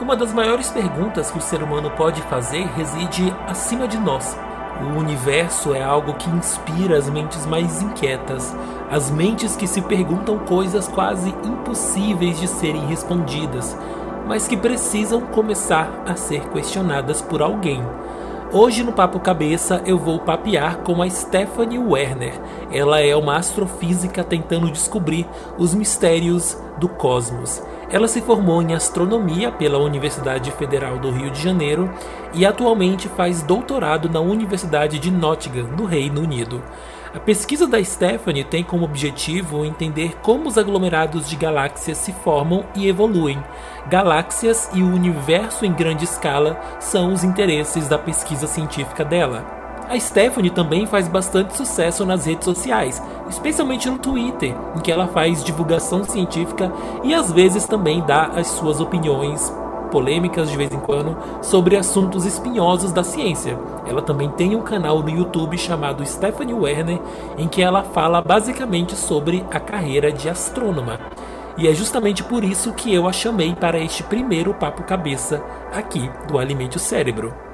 Uma das maiores perguntas que o ser humano pode fazer reside acima de nós. O universo é algo que inspira as mentes mais inquietas, as mentes que se perguntam coisas quase impossíveis de serem respondidas, mas que precisam começar a ser questionadas por alguém. Hoje no Papo Cabeça eu vou papear com a Stephanie Werner. Ela é uma astrofísica tentando descobrir os mistérios do cosmos. Ela se formou em astronomia pela Universidade Federal do Rio de Janeiro e atualmente faz doutorado na Universidade de Nottingham, no Reino Unido. A pesquisa da Stephanie tem como objetivo entender como os aglomerados de galáxias se formam e evoluem. Galáxias e o universo em grande escala são os interesses da pesquisa científica dela. A Stephanie também faz bastante sucesso nas redes sociais, especialmente no Twitter, em que ela faz divulgação científica e às vezes também dá as suas opiniões polêmicas de vez em quando sobre assuntos espinhosos da ciência. Ela também tem um canal no YouTube chamado Stephanie Werner, em que ela fala basicamente sobre a carreira de astrônoma. E é justamente por isso que eu a chamei para este primeiro papo cabeça aqui do Alimente o Cérebro.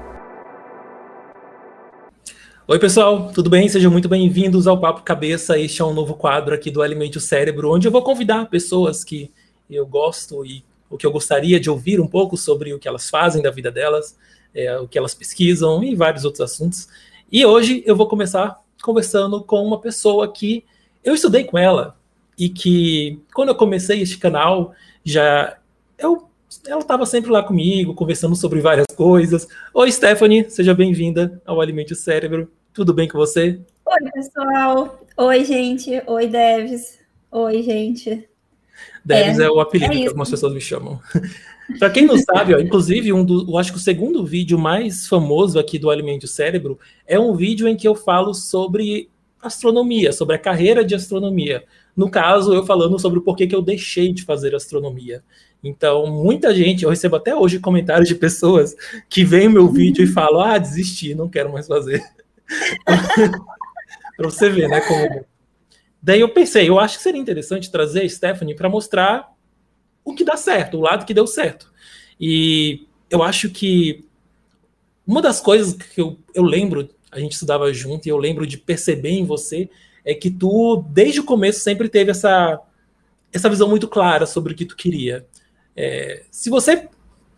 Oi, pessoal, tudo bem? Sejam muito bem-vindos ao Papo Cabeça. Este é um novo quadro aqui do Alimente o Cérebro, onde eu vou convidar pessoas que eu gosto e o que eu gostaria de ouvir um pouco sobre o que elas fazem da vida delas, é, o que elas pesquisam e vários outros assuntos. E hoje eu vou começar conversando com uma pessoa que eu estudei com ela e que quando eu comecei este canal já eu ela estava sempre lá comigo, conversando sobre várias coisas. Oi, Stephanie, seja bem-vinda ao Alimente o Cérebro. Tudo bem com você? Oi, pessoal. Oi, gente. Oi, Deves. Oi, gente. Deves é, é o apelido é que algumas pessoas me chamam. Para quem não sabe, ó, inclusive, um do, eu acho que o segundo vídeo mais famoso aqui do Alimente o Cérebro é um vídeo em que eu falo sobre astronomia, sobre a carreira de astronomia. No caso, eu falando sobre o porquê que eu deixei de fazer astronomia. Então, muita gente, eu recebo até hoje comentários de pessoas que veem meu vídeo e falam: ah, desisti, não quero mais fazer. para você ver, né? Como Daí eu pensei, eu acho que seria interessante trazer a Stephanie para mostrar o que dá certo, o lado que deu certo. E eu acho que uma das coisas que eu, eu lembro, a gente estudava junto, e eu lembro de perceber em você, é que tu, desde o começo, sempre teve essa, essa visão muito clara sobre o que tu queria. É, se você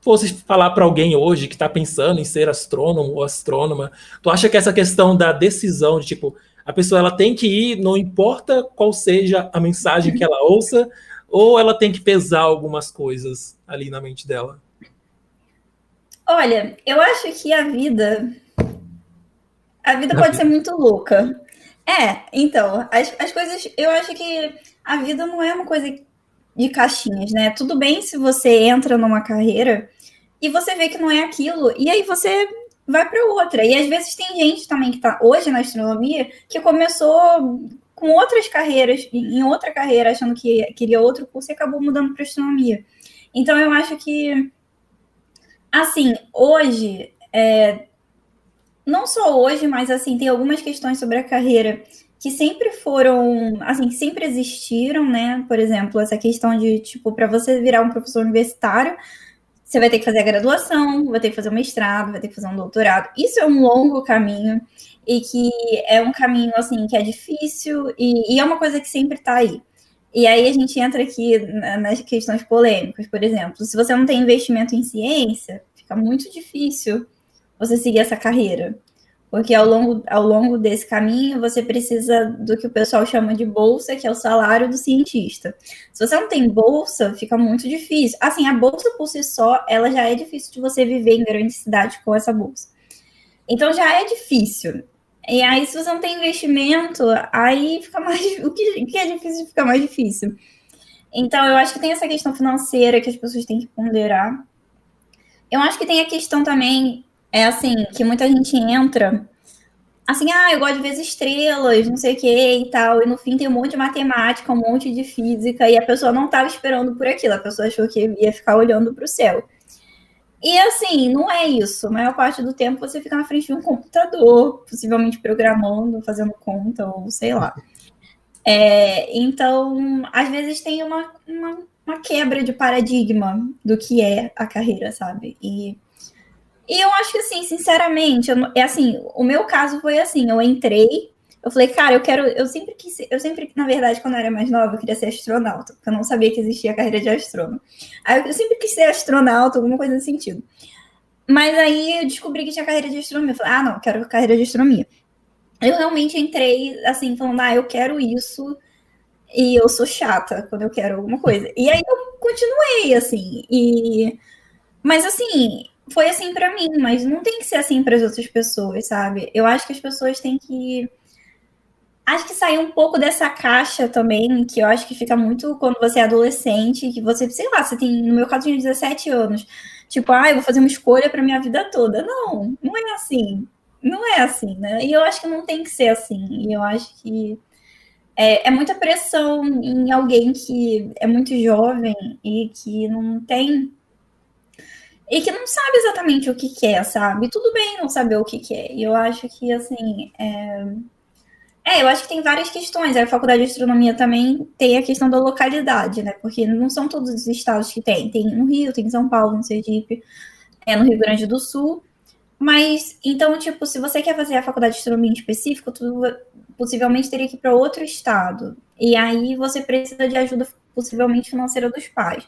fosse falar para alguém hoje que está pensando em ser astrônomo ou astrônoma, tu acha que essa questão da decisão de tipo, a pessoa ela tem que ir, não importa qual seja a mensagem que ela ouça, ou ela tem que pesar algumas coisas ali na mente dela? Olha, eu acho que a vida. A vida pode ser muito louca. É, então, as, as coisas. Eu acho que a vida não é uma coisa de caixinhas, né? Tudo bem se você entra numa carreira e você vê que não é aquilo, e aí você vai para outra. E às vezes tem gente também que está hoje na astronomia que começou com outras carreiras, em outra carreira, achando que queria outro curso e acabou mudando para astronomia. Então eu acho que, assim, hoje, é, não só hoje, mas assim, tem algumas questões sobre a carreira que sempre foram, assim, sempre existiram, né? Por exemplo, essa questão de, tipo, para você virar um professor universitário, você vai ter que fazer a graduação, vai ter que fazer o mestrado, vai ter que fazer um doutorado. Isso é um longo caminho e que é um caminho assim que é difícil e, e é uma coisa que sempre está aí. E aí a gente entra aqui nas questões polêmicas, por exemplo, se você não tem investimento em ciência, fica muito difícil você seguir essa carreira. Porque ao longo, ao longo desse caminho você precisa do que o pessoal chama de bolsa, que é o salário do cientista. Se você não tem bolsa, fica muito difícil. Assim, a bolsa por si só, ela já é difícil de você viver em grande cidade com essa bolsa. Então já é difícil. E aí, se você não tem investimento, aí fica mais. O que, que é difícil fica mais difícil. Então, eu acho que tem essa questão financeira que as pessoas têm que ponderar. Eu acho que tem a questão também é assim, que muita gente entra assim, ah, eu gosto de ver as estrelas, não sei o que e tal, e no fim tem um monte de matemática, um monte de física, e a pessoa não estava esperando por aquilo, a pessoa achou que ia ficar olhando para o céu. E assim, não é isso. A maior parte do tempo você fica na frente de um computador, possivelmente programando, fazendo conta, ou sei lá. É, então, às vezes tem uma, uma uma quebra de paradigma do que é a carreira, sabe? E, e eu acho que, assim, sinceramente, eu, é assim, o meu caso foi assim, eu entrei, eu falei, cara, eu quero, eu sempre quis, eu sempre, na verdade, quando eu era mais nova, eu queria ser astronauta, porque eu não sabia que existia a carreira de astrônomo. Aí eu sempre quis ser astronauta, alguma coisa nesse sentido. Mas aí eu descobri que tinha carreira de astronomia. Eu falei, ah, não, quero carreira de astronomia. Eu realmente entrei, assim, falando, ah, eu quero isso, e eu sou chata quando eu quero alguma coisa. E aí eu continuei, assim, e... Mas, assim, foi assim para mim, mas não tem que ser assim para as outras pessoas, sabe? Eu acho que as pessoas têm que acho que sair um pouco dessa caixa também, que eu acho que fica muito quando você é adolescente, que você, sei lá, você tem, no meu caso, tinha 17 anos. Tipo, ah, eu vou fazer uma escolha para minha vida toda. Não, não é assim. Não é assim, né? E eu acho que não tem que ser assim. E eu acho que é, é muita pressão em alguém que é muito jovem e que não tem e que não sabe exatamente o que quer, sabe? Tudo bem não saber o que quer. E eu acho que, assim, é... é... eu acho que tem várias questões. A faculdade de astronomia também tem a questão da localidade, né? Porque não são todos os estados que tem. Tem no Rio, tem em São Paulo, no Sergipe, é no Rio Grande do Sul. Mas, então, tipo, se você quer fazer a faculdade de astronomia em específico, tu possivelmente teria que ir para outro estado. E aí você precisa de ajuda, possivelmente, financeira dos pais.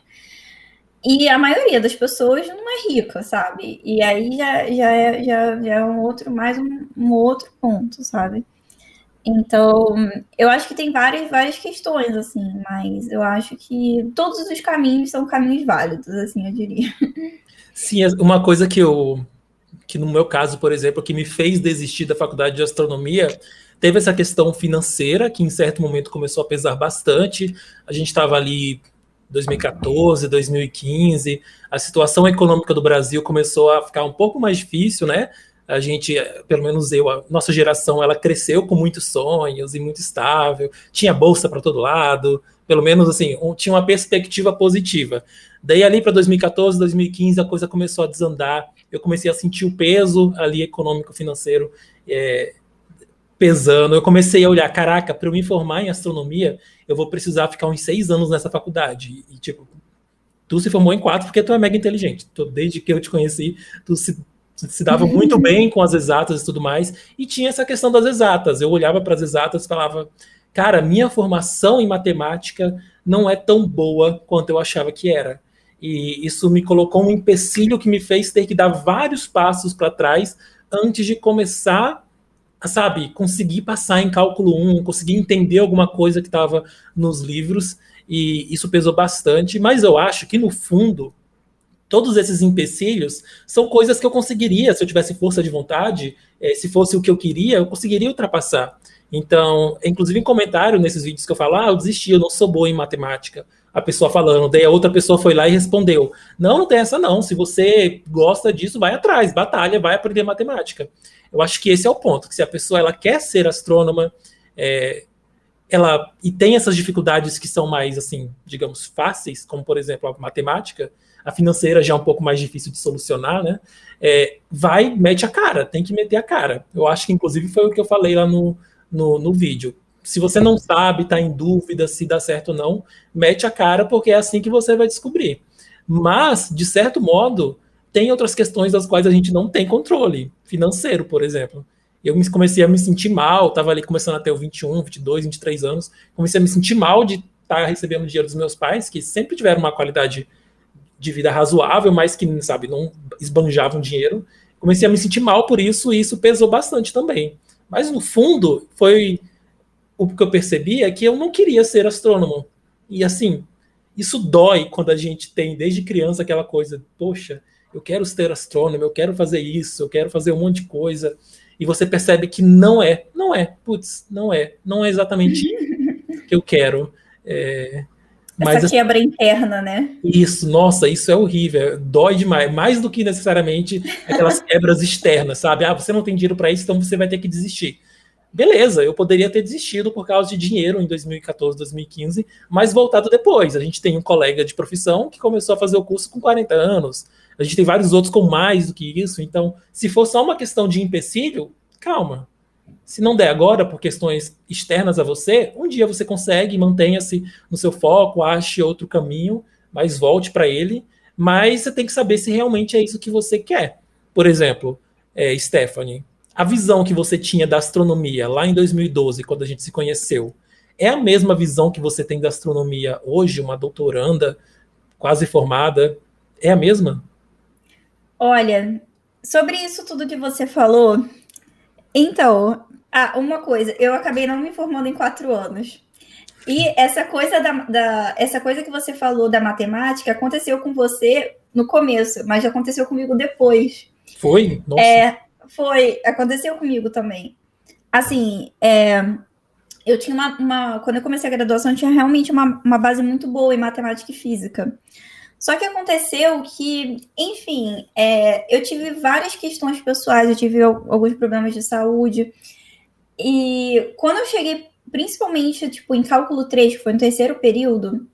E a maioria das pessoas não é rica, sabe? E aí já, já, é, já, já é um outro, mais um, um outro ponto, sabe? Então, eu acho que tem várias, várias questões, assim, mas eu acho que todos os caminhos são caminhos válidos, assim, eu diria. Sim, é uma coisa que eu, que no meu caso, por exemplo, que me fez desistir da faculdade de astronomia, teve essa questão financeira, que em certo momento começou a pesar bastante. A gente estava ali 2014, 2015, a situação econômica do Brasil começou a ficar um pouco mais difícil, né? A gente, pelo menos eu, a nossa geração, ela cresceu com muitos sonhos e muito estável, tinha bolsa para todo lado, pelo menos assim, um, tinha uma perspectiva positiva. Daí ali para 2014, 2015 a coisa começou a desandar, eu comecei a sentir o peso ali econômico financeiro é, pesando. Eu comecei a olhar, caraca, para eu me formar em astronomia, eu vou precisar ficar uns seis anos nessa faculdade. E, tipo, tu se formou em quatro porque tu é mega inteligente. Tu, desde que eu te conheci, tu se, se dava muito bem com as exatas e tudo mais. E tinha essa questão das exatas. Eu olhava para as exatas e falava, cara, minha formação em matemática não é tão boa quanto eu achava que era. E isso me colocou um empecilho que me fez ter que dar vários passos para trás antes de começar sabe, conseguir passar em cálculo 1, conseguir entender alguma coisa que estava nos livros, e isso pesou bastante, mas eu acho que no fundo, todos esses empecilhos são coisas que eu conseguiria, se eu tivesse força de vontade, eh, se fosse o que eu queria, eu conseguiria ultrapassar. Então, inclusive em comentário nesses vídeos que eu falo, ah, eu desisti, eu não sou boa em matemática. A pessoa falando, daí a outra pessoa foi lá e respondeu: Não, não tem essa não. Se você gosta disso, vai atrás, batalha, vai aprender matemática. Eu acho que esse é o ponto, que se a pessoa ela quer ser astrônoma, é, ela e tem essas dificuldades que são mais assim, digamos, fáceis, como por exemplo a matemática, a financeira já é um pouco mais difícil de solucionar, né? É, vai, mete a cara, tem que meter a cara. Eu acho que inclusive foi o que eu falei lá no, no, no vídeo. Se você não sabe, está em dúvida se dá certo ou não, mete a cara, porque é assim que você vai descobrir. Mas, de certo modo, tem outras questões das quais a gente não tem controle, financeiro, por exemplo. Eu comecei a me sentir mal, estava ali começando até o 21, 22, 23 anos, comecei a me sentir mal de estar tá recebendo dinheiro dos meus pais, que sempre tiveram uma qualidade de vida razoável, mas que, sabe, não esbanjavam dinheiro. Comecei a me sentir mal por isso e isso pesou bastante também. Mas no fundo, foi o que eu percebi é que eu não queria ser astrônomo. E assim, isso dói quando a gente tem desde criança aquela coisa, poxa, eu quero ser astrônomo, eu quero fazer isso, eu quero fazer um monte de coisa. E você percebe que não é, não é, putz, não é, não é exatamente o que eu quero. É, mas, Essa quebra interna, né? Isso, nossa, isso é horrível, dói demais, mais do que necessariamente aquelas quebras externas, sabe? Ah, você não tem dinheiro para isso, então você vai ter que desistir. Beleza, eu poderia ter desistido por causa de dinheiro em 2014, 2015, mas voltado depois. A gente tem um colega de profissão que começou a fazer o curso com 40 anos, a gente tem vários outros com mais do que isso. Então, se for só uma questão de empecilho, calma. Se não der agora, por questões externas a você, um dia você consegue, mantenha-se no seu foco, ache outro caminho, mas volte para ele. Mas você tem que saber se realmente é isso que você quer. Por exemplo, é, Stephanie, a visão que você tinha da astronomia lá em 2012, quando a gente se conheceu, é a mesma visão que você tem da astronomia hoje, uma doutoranda quase formada? É a mesma? Olha, sobre isso tudo que você falou, então, ah, uma coisa, eu acabei não me formando em quatro anos. E essa coisa da, da, essa coisa que você falou da matemática aconteceu com você no começo, mas já aconteceu comigo depois. Foi? Nossa. É, foi, aconteceu comigo também. Assim, é, eu tinha uma, uma, Quando eu comecei a graduação, eu tinha realmente uma, uma base muito boa em matemática e física. Só que aconteceu que, enfim, é, eu tive várias questões pessoais, eu tive alguns problemas de saúde. E quando eu cheguei, principalmente, tipo, em cálculo 3, que foi no terceiro período,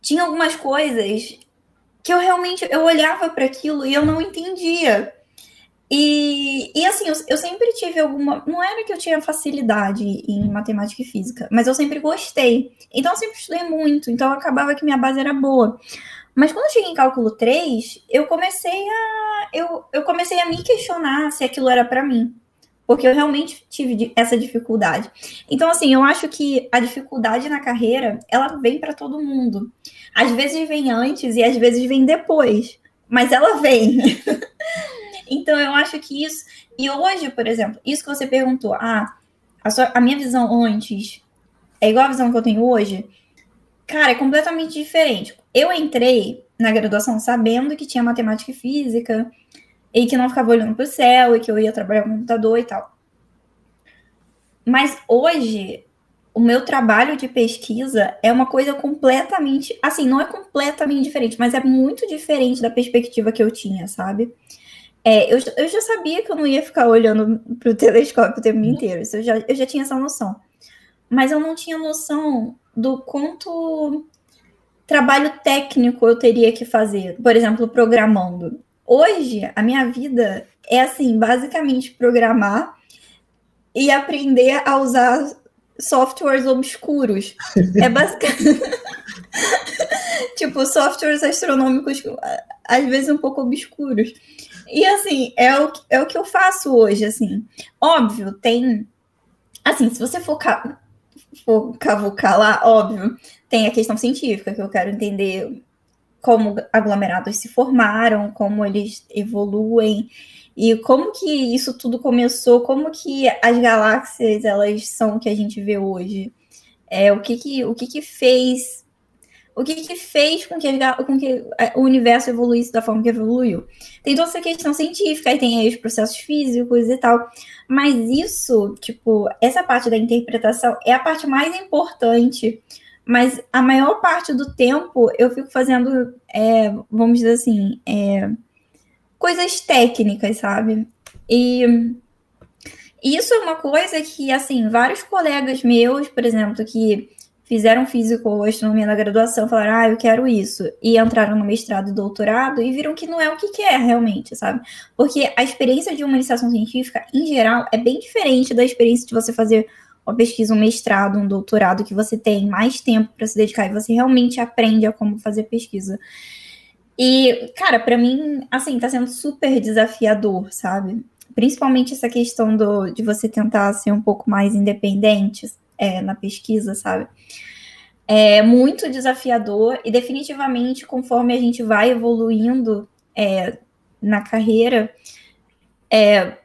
tinha algumas coisas que eu realmente eu olhava para aquilo e eu não entendia. E, e assim, eu, eu, sempre tive alguma. Não era que eu tinha facilidade em matemática e física, mas eu sempre gostei. Então eu sempre estudei muito, então acabava que minha base era boa. Mas quando eu cheguei em cálculo 3, eu comecei a. Eu, eu comecei a me questionar se aquilo era para mim. Porque eu realmente tive essa dificuldade. Então, assim, eu acho que a dificuldade na carreira, ela vem para todo mundo. Às vezes vem antes e às vezes vem depois. Mas ela vem. Então, eu acho que isso. E hoje, por exemplo, isso que você perguntou, ah, a, sua, a minha visão antes é igual a visão que eu tenho hoje? Cara, é completamente diferente. Eu entrei na graduação sabendo que tinha matemática e física, e que não ficava olhando para o céu, e que eu ia trabalhar com computador e tal. Mas hoje, o meu trabalho de pesquisa é uma coisa completamente. Assim, não é completamente diferente, mas é muito diferente da perspectiva que eu tinha, sabe? É, eu, eu já sabia que eu não ia ficar olhando para o telescópio o tempo uhum. inteiro, isso eu já, eu já tinha essa noção. Mas eu não tinha noção do quanto trabalho técnico eu teria que fazer, por exemplo, programando. Hoje, a minha vida é assim, basicamente programar e aprender a usar softwares obscuros. É basicamente tipo softwares astronômicos às vezes um pouco obscuros. E assim, é o, é o que eu faço hoje, assim. Óbvio, tem. Assim, se você for, ca... for cavucar lá, óbvio, tem a questão científica, que eu quero entender como aglomerados se formaram, como eles evoluem e como que isso tudo começou, como que as galáxias elas são o que a gente vê hoje. É, o que que, o que, que fez o que, que fez com que, com que, o universo evoluísse da forma que evoluiu. Tem toda essa questão científica, aí tem aí os processos físicos e tal, mas isso, tipo, essa parte da interpretação é a parte mais importante, mas a maior parte do tempo eu fico fazendo, é, vamos dizer assim, é, coisas técnicas, sabe? E isso é uma coisa que, assim, vários colegas meus, por exemplo, que fizeram físico ou astronomia na graduação, falaram, ah, eu quero isso, e entraram no mestrado e doutorado e viram que não é o que quer realmente, sabe? Porque a experiência de uma iniciação científica, em geral, é bem diferente da experiência de você fazer uma pesquisa, um mestrado, um doutorado, que você tem mais tempo para se dedicar e você realmente aprende a como fazer pesquisa. E, cara, para mim, assim, tá sendo super desafiador, sabe? Principalmente essa questão do, de você tentar ser um pouco mais independente, é, na pesquisa, sabe? É muito desafiador e definitivamente, conforme a gente vai evoluindo é, na carreira, é,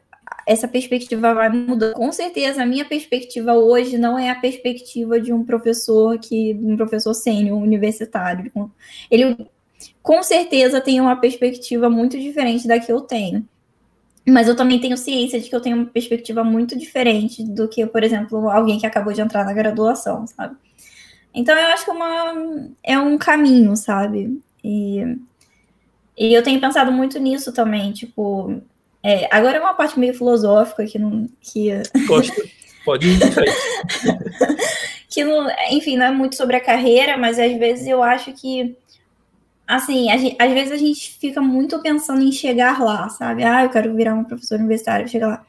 essa perspectiva vai mudando. Com certeza, a minha perspectiva hoje não é a perspectiva de um professor que um professor sênior universitário. Ele com certeza tem uma perspectiva muito diferente da que eu tenho. Mas eu também tenho ciência de que eu tenho uma perspectiva muito diferente do que, por exemplo, alguém que acabou de entrar na graduação, sabe? Então eu acho que é, uma, é um caminho, sabe? E, e eu tenho pensado muito nisso também, tipo. É, agora é uma parte meio filosófica que não. Que... Gosto. Pode ir que não, enfim, não é muito sobre a carreira, mas às vezes eu acho que assim, gente, às vezes a gente fica muito pensando em chegar lá, sabe? Ah, eu quero virar uma professora universitária, chegar lá.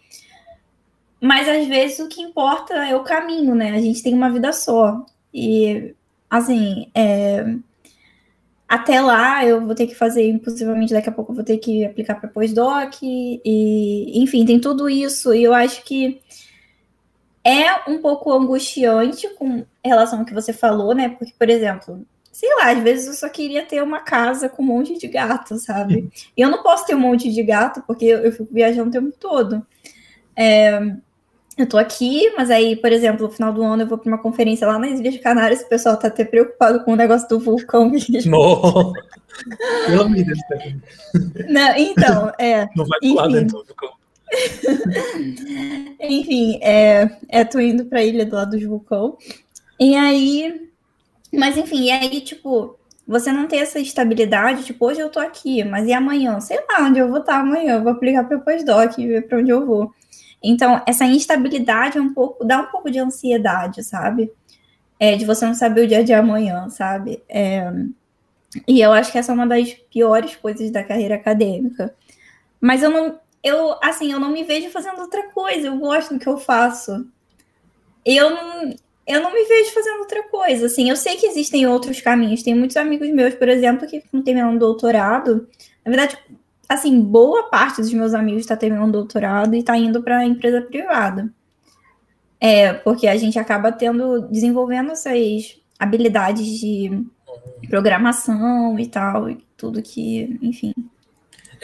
mas às vezes o que importa é o caminho, né? A gente tem uma vida só. E, assim, é... até lá eu vou ter que fazer, possivelmente daqui a pouco eu vou ter que aplicar para pós-doc, e, enfim, tem tudo isso. E eu acho que é um pouco angustiante com relação ao que você falou, né? Porque, por exemplo, sei lá, às vezes eu só queria ter uma casa com um monte de gato, sabe? E eu não posso ter um monte de gato porque eu, fico viajando o tempo todo. É, eu tô aqui, mas aí, por exemplo, no final do ano eu vou para uma conferência lá nas Ilhas Canárias, o pessoal tá até preocupado com o negócio do vulcão. Não. Pelo amor de Deus. Não, então, é. Não vai pular enfim. dentro do vulcão. enfim, é, é, tô indo pra ilha do lado do vulcão. E aí, mas enfim, e aí, tipo, você não tem essa estabilidade, tipo, hoje eu tô aqui, mas e amanhã? Sei lá onde eu vou estar amanhã, eu vou aplicar para o pós-doc e ver para onde eu vou. Então, essa instabilidade é um pouco, dá um pouco de ansiedade, sabe? É, de você não saber o dia de amanhã, sabe? É, e eu acho que essa é uma das piores coisas da carreira acadêmica. Mas eu não, eu, assim, eu não me vejo fazendo outra coisa, eu gosto do que eu faço. Eu não, eu não me vejo fazendo outra coisa. Assim, eu sei que existem outros caminhos. Tem muitos amigos meus, por exemplo, que estão terminando doutorado. Na verdade, assim, boa parte dos meus amigos está terminando doutorado e está indo para a empresa privada. É, porque a gente acaba tendo, desenvolvendo essas habilidades de programação e tal, e tudo que, enfim,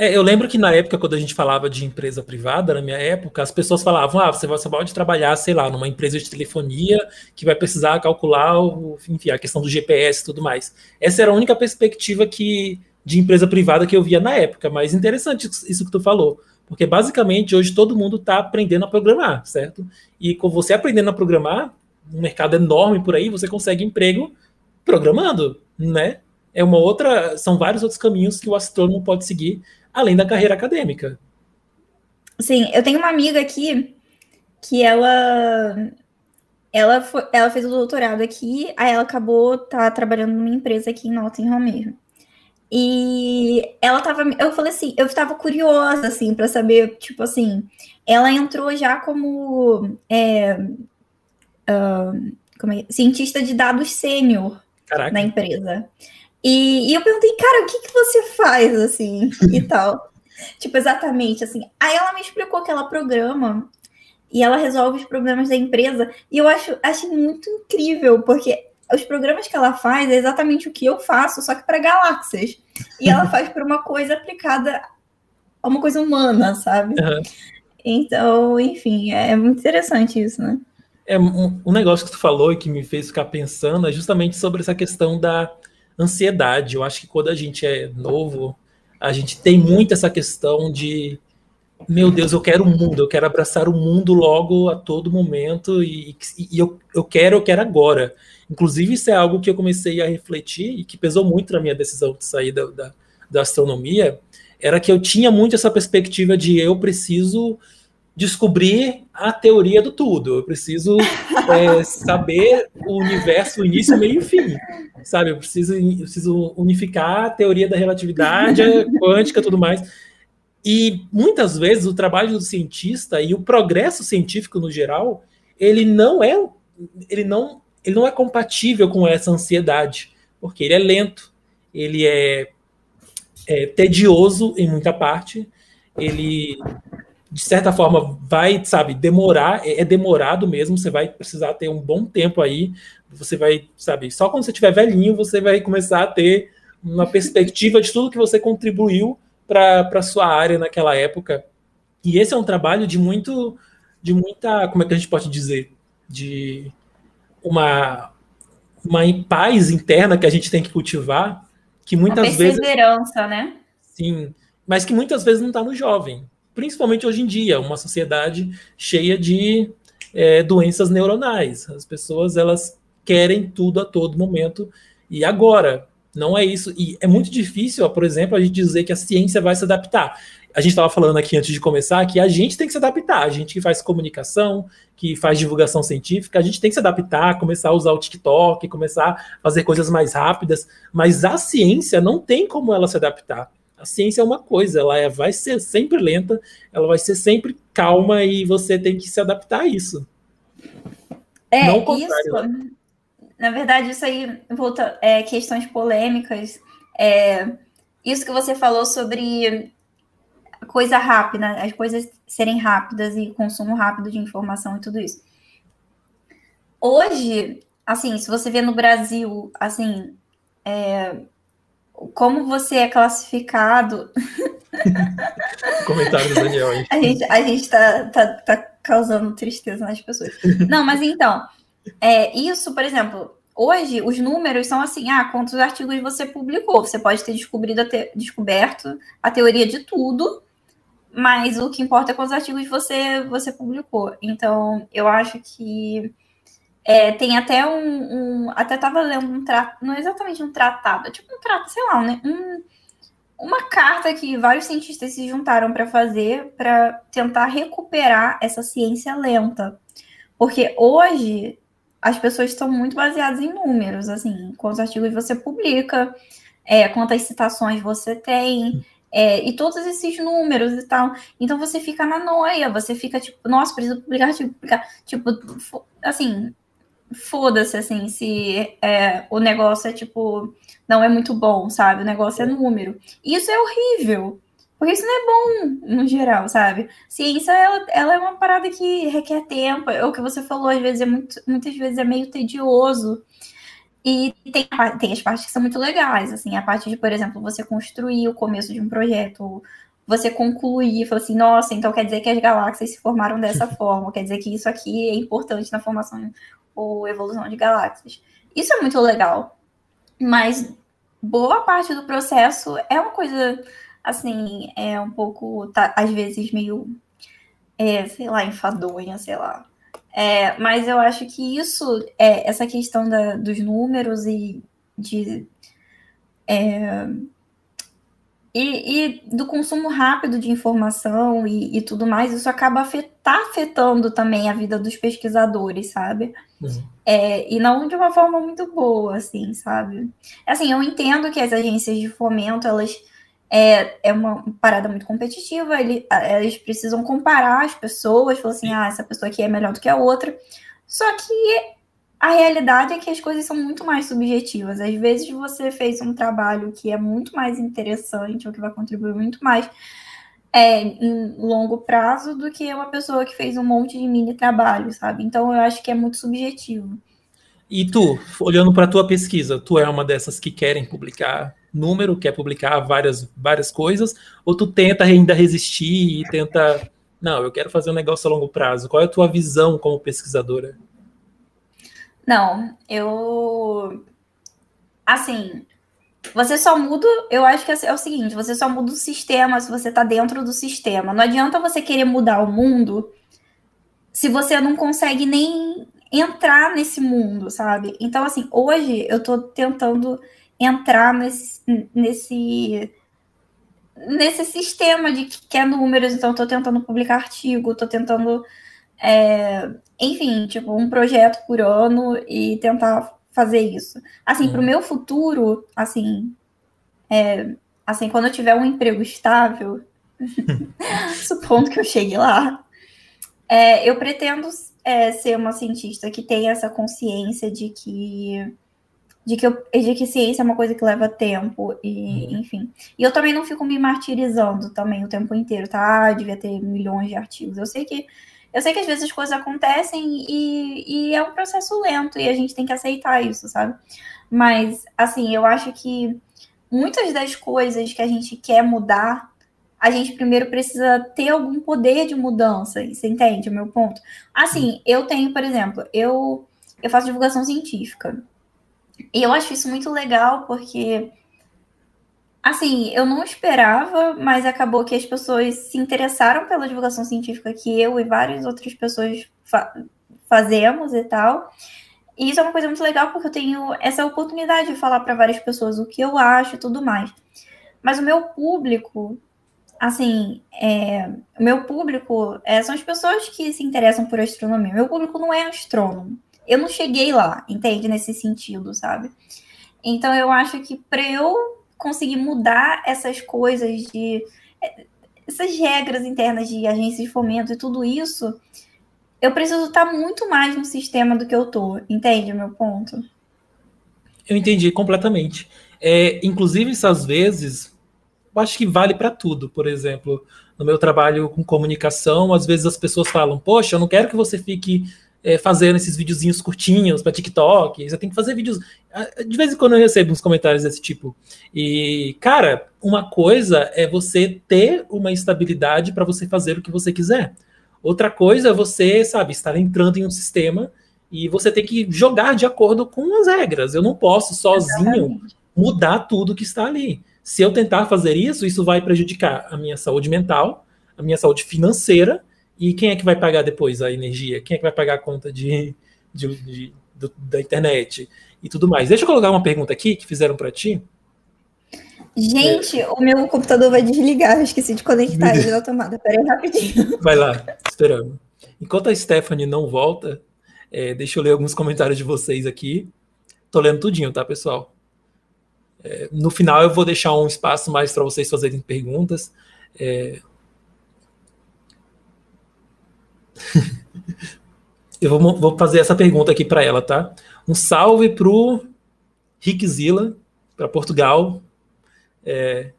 é, eu lembro que na época, quando a gente falava de empresa privada, na minha época, as pessoas falavam: ah, você pode trabalhar, sei lá, numa empresa de telefonia que vai precisar calcular o, enfim, a questão do GPS e tudo mais. Essa era a única perspectiva que, de empresa privada que eu via na época, mas interessante isso que tu falou. Porque basicamente hoje todo mundo está aprendendo a programar, certo? E com você aprendendo a programar, um mercado enorme por aí, você consegue emprego programando, né? É uma outra, são vários outros caminhos que o astrônomo pode seguir além da carreira acadêmica. Sim, eu tenho uma amiga aqui que ela ela, foi, ela fez o doutorado aqui, aí ela acabou tá trabalhando numa empresa aqui em Nottingham mesmo. E ela tava, eu falei assim, eu estava curiosa assim para saber, tipo assim, ela entrou já como, é, uh, como é, cientista de dados sênior na empresa. E, e, eu perguntei, cara, o que, que você faz, assim, e tal. Tipo, exatamente, assim. Aí ela me explicou que ela programa e ela resolve os problemas da empresa. E eu acho, acho muito incrível, porque os programas que ela faz é exatamente o que eu faço, só que para galáxias. E ela faz para uma coisa aplicada a uma coisa humana, sabe? Uhum. Então, enfim, é muito interessante isso, né? É um, um negócio que tu falou e que me fez ficar pensando é justamente sobre essa questão da ansiedade. Eu acho que quando a gente é novo, a gente tem muito essa questão de meu Deus, eu quero o mundo, eu quero abraçar o mundo logo a todo momento e, e eu, eu quero, eu quero agora. Inclusive, isso é algo que eu comecei a refletir e que pesou muito na minha decisão de sair da, da, da astronomia, era que eu tinha muito essa perspectiva de eu preciso descobrir a teoria do tudo. Eu preciso é, saber o universo, o início, meio e fim. Sabe? Eu preciso, eu preciso unificar a teoria da relatividade, a quântica tudo mais. E muitas vezes o trabalho do cientista e o progresso científico no geral, ele não é ele não ele não é compatível com essa ansiedade, porque ele é lento, ele é, é tedioso em muita parte, ele de certa forma, vai, sabe, demorar, é, é demorado mesmo, você vai precisar ter um bom tempo aí, você vai, sabe, só quando você estiver velhinho, você vai começar a ter uma perspectiva de tudo que você contribuiu para a sua área naquela época. E esse é um trabalho de muito, de muita, como é que a gente pode dizer, de uma, uma paz interna que a gente tem que cultivar, que muitas vezes... perseverança, né? Sim, mas que muitas vezes não está no jovem principalmente hoje em dia, uma sociedade cheia de é, doenças neuronais. As pessoas elas querem tudo a todo momento e agora. Não é isso. E é muito difícil, por exemplo, a gente dizer que a ciência vai se adaptar. A gente estava falando aqui antes de começar que a gente tem que se adaptar. A gente que faz comunicação, que faz divulgação científica, a gente tem que se adaptar, começar a usar o TikTok, começar a fazer coisas mais rápidas. Mas a ciência não tem como ela se adaptar A ciência é uma coisa, ela é, vai ser sempre lenta, ela vai ser sempre calma e você tem que se adaptar a isso. É, Não isso. Né? Na verdade, isso aí volta é, questões polêmicas. É, isso que você falou sobre coisa rápida, as coisas serem rápidas e consumo rápido de informação e tudo isso. Hoje, assim, se você vê no Brasil, assim, é, como você é classificado. Comentário do Daniel aí. A gente, a gente tá, tá, tá causando tristeza nas pessoas. Não, mas então, é, isso, por exemplo, hoje os números são assim: ah, quantos artigos você publicou? Você pode ter descobrido a te, descoberto a teoria de tudo, mas o que importa é quantos artigos você, você publicou. Então, eu acho que é, tem até um, um até estava lendo um tratado, não é exatamente um tratado, é tipo um tratado, sei lá, né? Um, uma carta que vários cientistas se juntaram para fazer para tentar recuperar essa ciência lenta. Porque hoje as pessoas estão muito baseadas em números, assim, quantos artigos você publica, é, quantas citações você tem, é, e todos esses números e tal. Então você fica na noia, você fica tipo, nossa, preciso publicar, tipo, publicar. Tipo, assim, foda-se, assim, se é, o negócio é tipo, não é muito bom, sabe? O negócio é número. Isso é horrível, porque isso não é bom no geral, sabe? Ciência, ela, ela é uma parada que requer tempo, é o que você falou, às vezes é muito, muitas vezes é meio tedioso. E tem, tem as partes que são muito legais, assim, a parte de, por exemplo, você construir o começo de um projeto, você concluir, falar assim, nossa, então quer dizer que as galáxias se formaram dessa forma, quer dizer que isso aqui é importante na formação ou evolução de galáxias. Isso é muito legal. Mas boa parte do processo é uma coisa, assim, é um pouco, tá, às vezes, meio, é, sei lá, enfadonha, sei lá. É, mas eu acho que isso, é, essa questão da, dos números e de. É, e, e, do consumo rápido de informação e, e tudo mais, isso acaba afet, tá afetando também a vida dos pesquisadores, sabe? Uhum. É, e não de uma forma muito boa, assim, sabe? Assim, eu entendo que as agências de fomento, elas é, é uma parada muito competitiva, ele, eles precisam comparar as pessoas, falar assim, ah, essa pessoa aqui é melhor do que a outra. Só que a realidade é que as coisas são muito mais subjetivas. Às vezes você fez um trabalho que é muito mais interessante, ou que vai contribuir muito mais é, em longo prazo do que uma pessoa que fez um monte de mini trabalho, sabe? Então eu acho que é muito subjetivo. E tu, olhando para a tua pesquisa, tu é uma dessas que querem publicar número, quer publicar várias, várias coisas, ou tu tenta ainda resistir e tenta, não, eu quero fazer um negócio a longo prazo. Qual é a tua visão como pesquisadora? Não, eu. Assim, você só muda. Eu acho que é o seguinte: você só muda o sistema se você está dentro do sistema. Não adianta você querer mudar o mundo se você não consegue nem entrar nesse mundo, sabe? Então, assim, hoje eu estou tentando entrar nesse, nesse, nesse sistema de que quer números, então estou tentando publicar artigo, estou tentando é, enfim, tipo, um projeto por ano e tentar fazer isso. Assim, uhum. para o meu futuro, assim, é, assim, quando eu tiver um emprego estável, supondo que eu chegue lá, é, eu pretendo é, ser uma cientista que tenha essa consciência de que de que, eu, de que ciência é uma coisa que leva tempo e uhum. enfim. E eu também não fico me martirizando também o tempo inteiro, tá? Ah, devia ter milhões de artigos. Eu sei que eu sei que às vezes as coisas acontecem e, e é um processo lento e a gente tem que aceitar isso, sabe? Mas, assim, eu acho que muitas das coisas que a gente quer mudar, a gente primeiro precisa ter algum poder de mudança, você entende o meu ponto? Assim, eu tenho, por exemplo, eu, eu faço divulgação científica. E eu acho isso muito legal porque Assim, eu não esperava, mas acabou que as pessoas se interessaram pela divulgação científica que eu e várias outras pessoas fa fazemos e tal. E isso é uma coisa muito legal porque eu tenho essa oportunidade de falar para várias pessoas o que eu acho e tudo mais. Mas o meu público, assim, é, o meu público é, são as pessoas que se interessam por astronomia. Meu público não é astrônomo. Eu não cheguei lá, entende? Nesse sentido, sabe? Então eu acho que para eu conseguir mudar essas coisas de essas regras internas de agência de fomento e tudo isso, eu preciso estar muito mais no sistema do que eu tô. Entende o meu ponto? Eu entendi completamente. É, inclusive, às vezes, eu acho que vale para tudo. Por exemplo, no meu trabalho com comunicação, às vezes as pessoas falam: Poxa, eu não quero que você fique é, fazendo esses videozinhos curtinhos para TikTok. Você tem que fazer vídeos. Ah, de vez em quando eu recebo uns comentários desse tipo. E, cara, uma coisa é você ter uma estabilidade para você fazer o que você quiser. Outra coisa é você, sabe, estar entrando em um sistema e você tem que jogar de acordo com as regras. Eu não posso sozinho mudar tudo que está ali. Se eu tentar fazer isso, isso vai prejudicar a minha saúde mental, a minha saúde financeira e quem é que vai pagar depois a energia? Quem é que vai pagar a conta de, de, de do, da internet e tudo mais? Deixa eu colocar uma pergunta aqui que fizeram para ti. Gente, é. o meu computador vai desligar, eu esqueci de conectar ele na tomada. Peraí, rapidinho. Vai lá, esperando. Enquanto a Stephanie não volta, é, deixa eu ler alguns comentários de vocês aqui. Tô lendo tudinho, tá, pessoal? É, no final eu vou deixar um espaço mais para vocês fazerem perguntas. É, Eu vou, vou, fazer essa pergunta aqui para ela, tá? Um salve pro Rickzilla, para Portugal. É...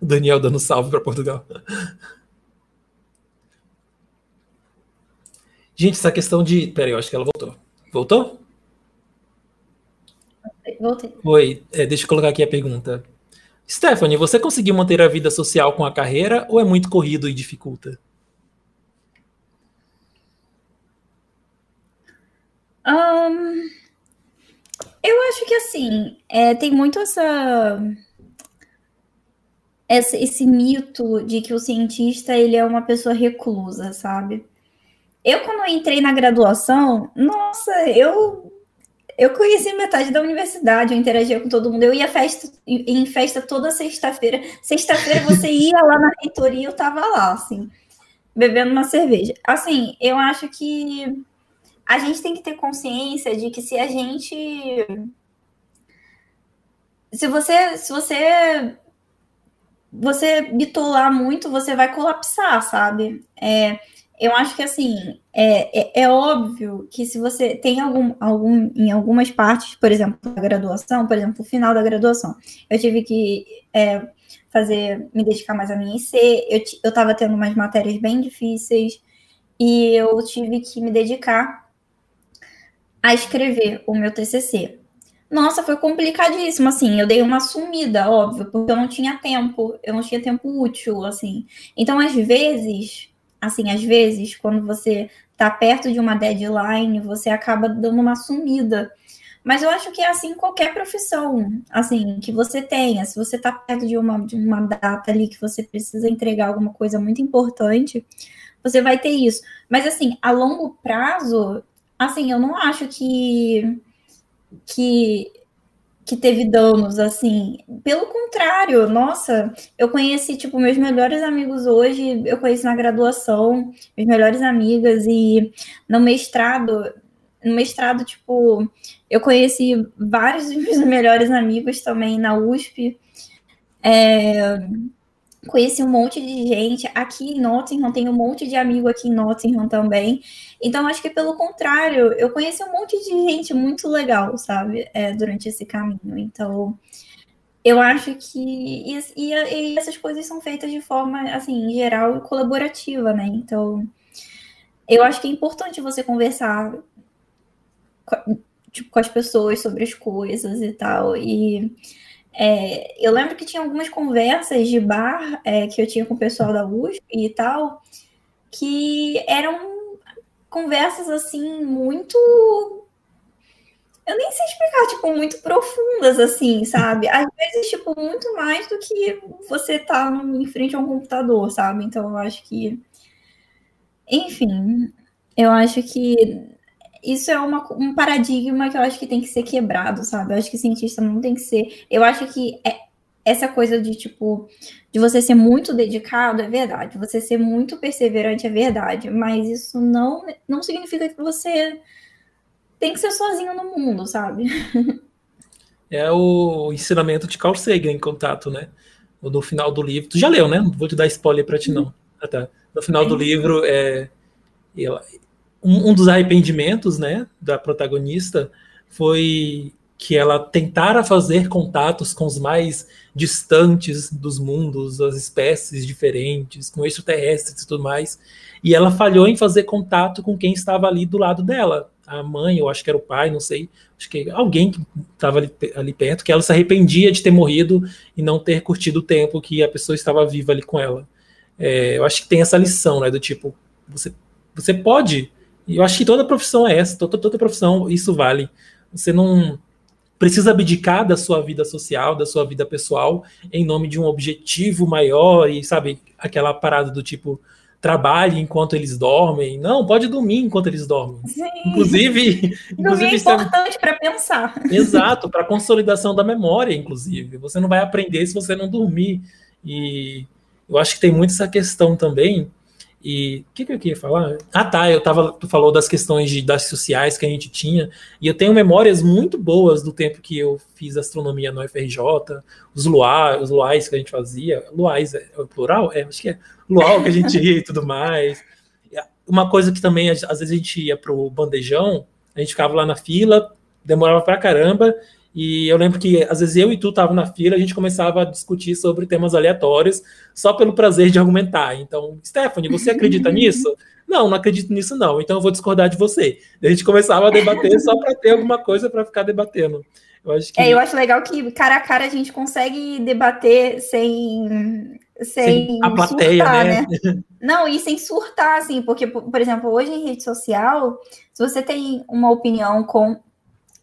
O Daniel dando salve para Portugal. Gente, essa questão de. Peraí, eu acho que ela voltou. Voltou? Voltei. Oi, é, deixa eu colocar aqui a pergunta. Stephanie, você conseguiu manter a vida social com a carreira ou é muito corrido e dificulta? Um, eu acho que assim, é, tem muito essa, essa, esse mito de que o cientista ele é uma pessoa reclusa, sabe? Eu, quando eu entrei na graduação, nossa, eu eu conheci metade da universidade, eu interagia com todo mundo. Eu ia festa, em festa toda sexta-feira. Sexta-feira você ia lá na reitoria, eu tava lá, assim, bebendo uma cerveja. Assim, eu acho que a gente tem que ter consciência de que se a gente. Se você. Se você. Você bitolar muito, você vai colapsar, sabe? É, eu acho que assim é, é, é, óbvio que se você tem algum, algum em algumas partes, por exemplo, da graduação, por exemplo, o final da graduação, eu tive que é, fazer me dedicar mais à minha IC, eu estava tendo umas matérias bem difíceis e eu tive que me dedicar a escrever o meu TCC. Nossa, foi complicadíssimo, assim, eu dei uma sumida, óbvio, porque eu não tinha tempo, eu não tinha tempo útil, assim. Então, às vezes, assim, às vezes, quando você tá perto de uma deadline, você acaba dando uma sumida. Mas eu acho que é assim qualquer profissão, assim, que você tenha. Se você tá perto de uma, de uma data ali que você precisa entregar alguma coisa muito importante, você vai ter isso. Mas, assim, a longo prazo, assim, eu não acho que que que teve danos assim. Pelo contrário, nossa, eu conheci tipo meus melhores amigos hoje, eu conheci na graduação, minhas melhores amigas e no mestrado, no mestrado tipo, eu conheci vários dos meus melhores amigos também na USP. É, conheci um monte de gente aqui em Nottingham, tenho um monte de amigo aqui em Nottingham também. Então, acho que pelo contrário, eu conheci um monte de gente muito legal, sabe, é, durante esse caminho. Então, eu acho que. E, e, e, essas coisas são feitas de forma, assim, em geral, colaborativa, né? Então, eu acho que é importante você conversar com, tipo, com as pessoas sobre as coisas e tal. E é, eu lembro que tinha algumas conversas de bar é, que eu tinha com o pessoal da USP e tal, que eram conversas assim muito. Eu nem sei explicar, tipo, muito profundas, assim, sabe? Às vezes, tipo, muito mais do que você tá em frente a um computador, sabe? Então, eu acho que. Enfim, eu acho que isso é uma, um paradigma que eu acho que tem que ser quebrado, sabe? Eu acho que cientista não tem que ser. Eu acho que é, essa coisa de tipo de você ser muito dedicado é verdade, você ser muito perseverante é verdade, mas isso não não significa que você tem que ser sozinho no mundo, sabe? é o ensinamento de Carl Sagan em contato, né? No final do livro. Tu já leu, né? Não vou te dar spoiler para ti, não. Ah, tá. No final do livro, é, um, um dos arrependimentos, né, da protagonista foi que ela tentara fazer contatos com os mais distantes dos mundos, as espécies diferentes, com extraterrestres e tudo mais, e ela falhou em fazer contato com quem estava ali do lado dela, a mãe, eu acho que era o pai, não sei, acho que alguém que estava ali, ali, perto, que ela se arrependia de ter morrido e não ter curtido o tempo que a pessoa estava viva ali com ela. É, eu acho que tem essa lição, né, do tipo, você, você pode, e eu acho que toda profissão é essa, toda, toda profissão isso vale, você não precisa abdicar da sua vida social, da sua vida pessoal, em nome de um objetivo maior e, sabe, aquela parada do tipo, trabalhe enquanto eles dormem. Não, pode dormir enquanto eles dormem. Sim. Inclusive, inclusive é importante é... para pensar. Exato, para consolidação da memória, inclusive. Você não vai aprender se você não dormir. E eu acho que tem muito essa questão também e o que, que, eu queria falar? Ah, tá. Eu tava. Tu falou das questões de, das sociais que a gente tinha. E eu tenho memórias muito boas do tempo que eu fiz astronomia no FRJ, os luar, os luais que a gente fazia. Luais é, é plural? É, acho que é luau que a gente ia e tudo mais. Uma coisa que também, às vezes, a gente ia pro bandejão, a gente ficava lá na fila, demorava pra caramba, e eu lembro que, às vezes, eu e tu tava na fila, a gente começava a discutir sobre temas aleatórios, só pelo prazer de argumentar. Então, Stephanie, você acredita nisso? Não, não acredito nisso, não. Então eu vou discordar de você. A gente começava a debater só para ter alguma coisa para ficar debatendo. Eu acho que... É, eu acho legal que cara a cara a gente consegue debater sem. Sem, a plateia, surtar, né? né? Não, e sem surtar, assim, porque, por exemplo, hoje em rede social, se você tem uma opinião com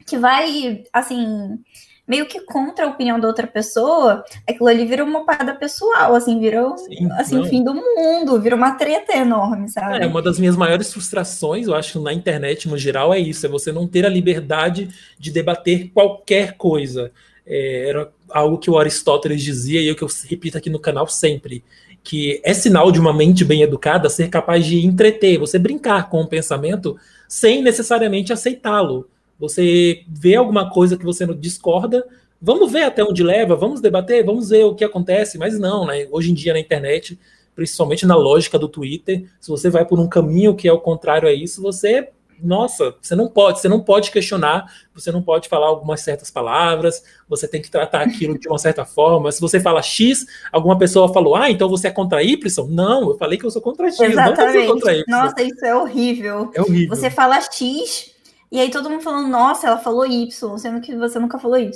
que vai, assim, meio que contra a opinião da outra pessoa, aquilo ali vira uma parada pessoal, assim, virou Sim, assim, o fim do mundo, vira uma treta enorme, sabe? É, uma das minhas maiores frustrações, eu acho, na internet no geral, é isso, é você não ter a liberdade de debater qualquer coisa. É, era algo que o Aristóteles dizia e eu que eu repito aqui no canal sempre, que é sinal de uma mente bem educada ser capaz de entreter, você brincar com o pensamento sem necessariamente aceitá-lo. Você vê alguma coisa que você não discorda, vamos ver até onde leva, vamos debater, vamos ver o que acontece, mas não, né? Hoje em dia na internet, principalmente na lógica do Twitter, se você vai por um caminho que é o contrário a isso, você nossa, você não pode, você não pode questionar, você não pode falar algumas certas palavras, você tem que tratar aquilo de uma certa forma. Se você fala X, alguma pessoa falou, ah, então você é contra Y? Não, eu falei que eu sou contra X, Exatamente. não contra Y. Nossa, isso é horrível. É horrível. Você fala X, e aí todo mundo falando, nossa, ela falou Y, sendo que você nunca falou Y.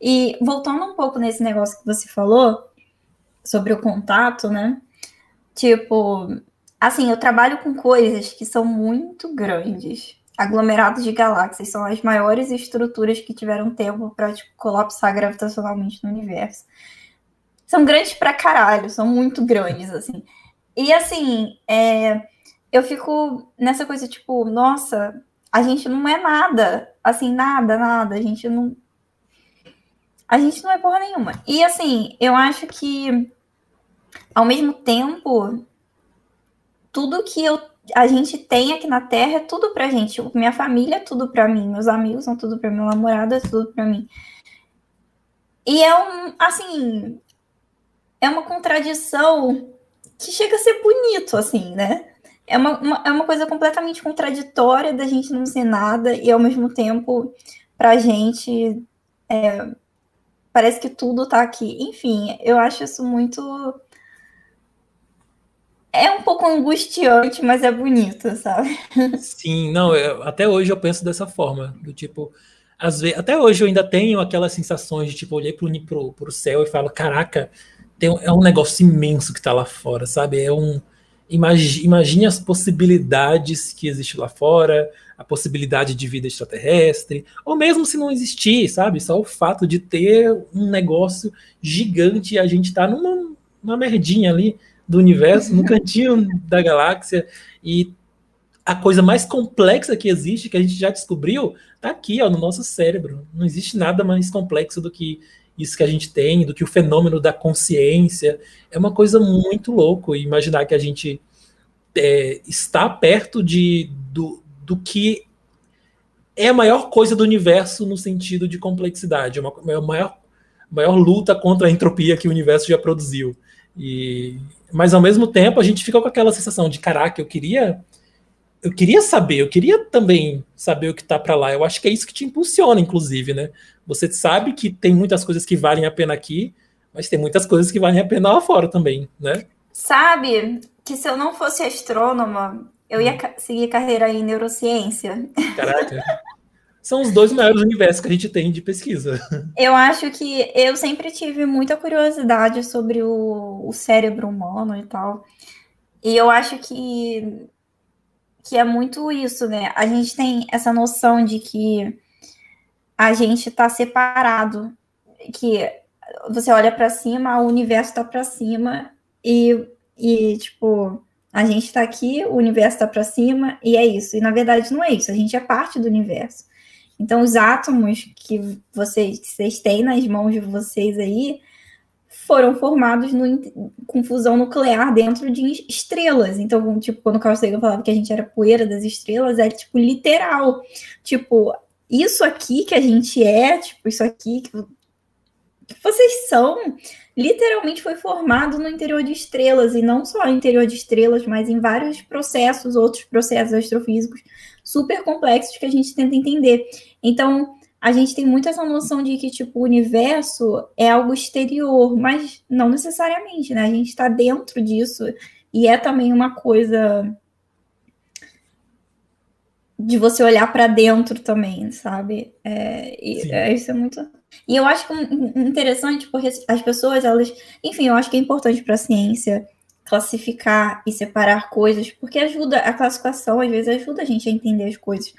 E voltando um pouco nesse negócio que você falou sobre o contato, né? Tipo, assim, eu trabalho com coisas que são muito grandes. Aglomerados de galáxias são as maiores estruturas que tiveram tempo para tipo, colapsar gravitacionalmente no universo. São grandes pra caralho, são muito grandes, assim. E assim, é, eu fico nessa coisa, tipo, nossa, a gente não é nada, assim, nada, nada, a gente não. A gente não é porra nenhuma. E assim, eu acho que, ao mesmo tempo, tudo que eu, a gente tem aqui na Terra é tudo pra gente. Minha família é tudo pra mim, meus amigos são tudo pra mim, meu namorado é tudo pra mim. E é um, assim, é uma contradição que chega a ser bonito, assim, né? É uma, uma, é uma coisa completamente contraditória da gente não ser nada e ao mesmo tempo para a gente é, parece que tudo está aqui. Enfim, eu acho isso muito é um pouco angustiante, mas é bonito, sabe? Sim, não, eu, até hoje eu penso dessa forma, do tipo, às vezes, até hoje eu ainda tenho aquelas sensações de tipo, olhei pro, pro, pro céu e falo, caraca, tem, é um negócio imenso que está lá fora, sabe? É um imagine, imagine as possibilidades que existe lá fora, a possibilidade de vida extraterrestre, ou mesmo se não existir, sabe? Só o fato de ter um negócio gigante e a gente tá numa, numa merdinha ali do universo, no cantinho da galáxia, e a coisa mais complexa que existe, que a gente já descobriu, tá aqui, ó, no nosso cérebro. Não existe nada mais complexo do que isso que a gente tem, do que o fenômeno da consciência. É uma coisa muito louco imaginar que a gente é, está perto de, do, do que é a maior coisa do universo no sentido de complexidade, é, uma, é maior, maior luta contra a entropia que o universo já produziu. E, mas ao mesmo tempo a gente fica com aquela sensação de caraca, eu queria eu queria saber, eu queria também saber o que tá para lá. Eu acho que é isso que te impulsiona, inclusive, né? Você sabe que tem muitas coisas que valem a pena aqui, mas tem muitas coisas que valem a pena lá fora também, né? Sabe que se eu não fosse astrônoma, eu ia seguir carreira em neurociência. Caraca. São os dois maiores universos que a gente tem de pesquisa. Eu acho que eu sempre tive muita curiosidade sobre o, o cérebro humano e tal. E eu acho que, que é muito isso, né? A gente tem essa noção de que a gente está separado, que você olha para cima, o universo está para cima e, e tipo a gente está aqui, o universo está para cima e é isso. E na verdade não é isso. A gente é parte do universo. Então os átomos que vocês, que vocês têm nas mãos de vocês aí foram formados no, com fusão nuclear dentro de estrelas. Então, tipo, quando o Carl Sagan falava que a gente era poeira das estrelas, é tipo literal. Tipo, isso aqui que a gente é, tipo, isso aqui que vocês são, literalmente foi formado no interior de estrelas, e não só no interior de estrelas, mas em vários processos, outros processos astrofísicos super complexos que a gente tenta entender. Então, a gente tem muito essa noção de que, tipo, o universo é algo exterior, mas não necessariamente, né? A gente está dentro disso, e é também uma coisa de você olhar para dentro também, sabe? É, é, isso é muito e eu acho interessante porque as pessoas, elas, enfim, eu acho que é importante para a ciência classificar e separar coisas, porque ajuda a classificação, às vezes ajuda a gente a entender as coisas.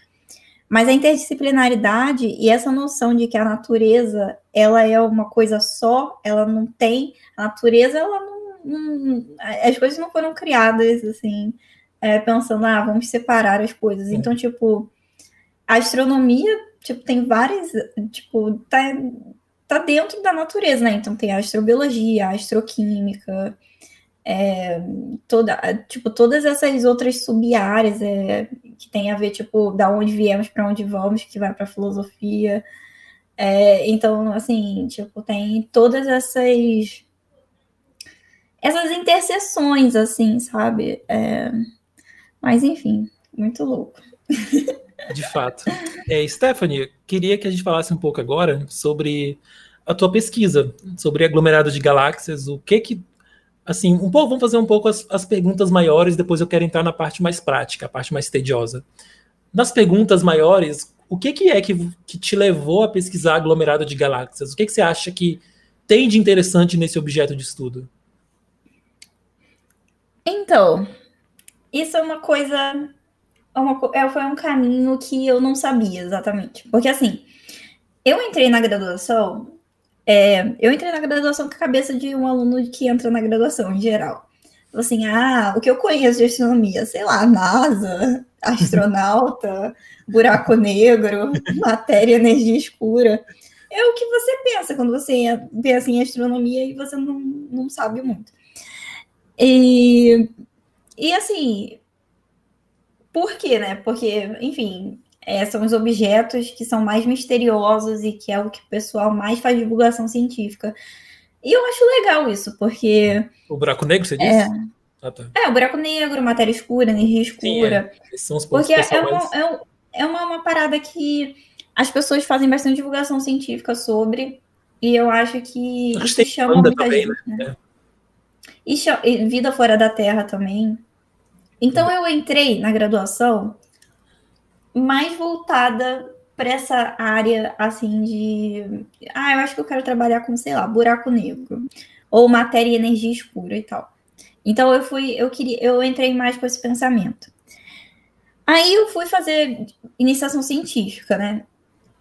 Mas a interdisciplinaridade e essa noção de que a natureza, ela é uma coisa só, ela não tem, a natureza, ela não, não as coisas não foram criadas assim, é, pensando, ah, vamos separar as coisas. É. Então, tipo, a astronomia tipo, tem várias, tipo, tá, tá dentro da natureza, né? Então tem a astrobiologia, a astroquímica, é, toda, tipo, todas essas outras sub-áreas é, que tem a ver, tipo, da onde viemos para onde vamos, que vai para filosofia. É, então, assim, tipo, tem todas essas essas interseções, assim, sabe? É, mas, enfim, muito louco. De fato. É, Stephanie, queria que a gente falasse um pouco agora sobre a tua pesquisa, sobre aglomerado de galáxias, o que que assim, um pouco, vamos fazer um pouco as, as perguntas maiores, depois eu quero entrar na parte mais prática, a parte mais tediosa. Nas perguntas maiores, o que, que é que, que te levou a pesquisar aglomerado de galáxias? O que, que você acha que tem de interessante nesse objeto de estudo? Então, isso é uma coisa é uma, é, foi um caminho que eu não sabia exatamente. Porque assim, eu entrei na graduação, é, eu entrei na graduação com a cabeça de um aluno que entra na graduação em geral. Assim, ah, o que eu conheço de astronomia, sei lá, NASA, astronauta, buraco negro, matéria, energia escura. É o que você pensa quando você pensa em astronomia e você não, não sabe muito. E, e assim, por quê, né? Porque, enfim, é, são os objetos que são mais misteriosos e que é o que o pessoal mais faz divulgação científica. E eu acho legal isso, porque. O buraco negro, você disse? É, ah, tá. é o buraco negro, matéria escura, energia escura. Sim, é. São os porque é, uma, é, é uma, uma parada que as pessoas fazem bastante divulgação científica sobre, e eu acho que isso chama muita também, gente. Né? né? E, e vida fora da Terra também. Então eu entrei na graduação mais voltada para essa área assim de, ah, eu acho que eu quero trabalhar com, sei lá, buraco negro ou matéria e energia escura e tal. Então eu fui, eu queria, eu entrei mais com esse pensamento. Aí eu fui fazer iniciação científica, né?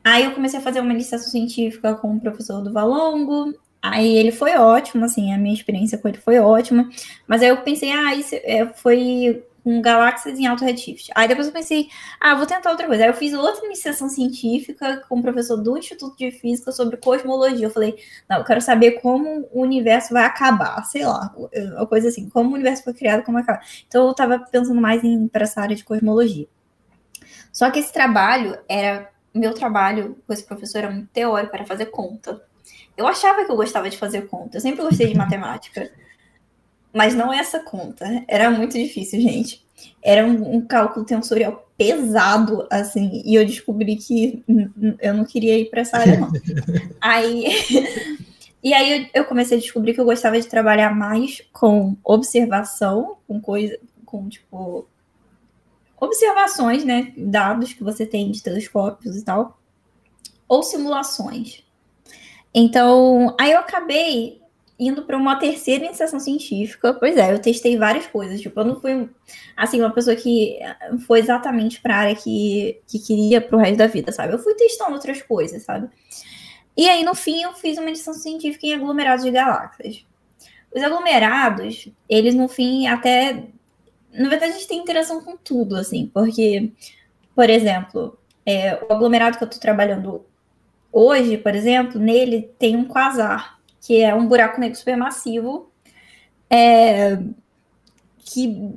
Aí eu comecei a fazer uma iniciação científica com o professor do Valongo, Aí ele foi ótimo, assim, a minha experiência com ele foi ótima. Mas aí eu pensei, ah, isso é, foi com galáxias em alto redshift. Aí depois eu pensei, ah, vou tentar outra coisa. Aí eu fiz outra iniciação científica com o professor do Instituto de Física sobre cosmologia. Eu falei, não, eu quero saber como o universo vai acabar, sei lá, uma coisa assim, como o universo foi criado, como vai acabar. Então eu tava pensando mais em para essa área de cosmologia. Só que esse trabalho era. Meu trabalho com esse professor era muito teórico, era fazer conta. Eu achava que eu gostava de fazer conta. Eu sempre gostei de matemática. Mas não essa conta. Era muito difícil, gente. Era um, um cálculo tensorial pesado, assim. E eu descobri que eu não queria ir para essa área, não. Aí. E aí eu comecei a descobrir que eu gostava de trabalhar mais com observação, com coisa, com tipo observações, né, dados que você tem de telescópios e tal, ou simulações. Então, aí eu acabei indo para uma terceira iniciação científica. Pois é, eu testei várias coisas. Tipo, eu não fui, assim, uma pessoa que foi exatamente para a área que, que queria para o resto da vida, sabe? Eu fui testando outras coisas, sabe? E aí, no fim, eu fiz uma iniciação científica em aglomerados de galáxias. Os aglomerados, eles, no fim, até. Na verdade, a gente tem interação com tudo, assim, porque, por exemplo, é, o aglomerado que eu estou trabalhando hoje, por exemplo, nele tem um quasar que é um buraco negro supermassivo, é, que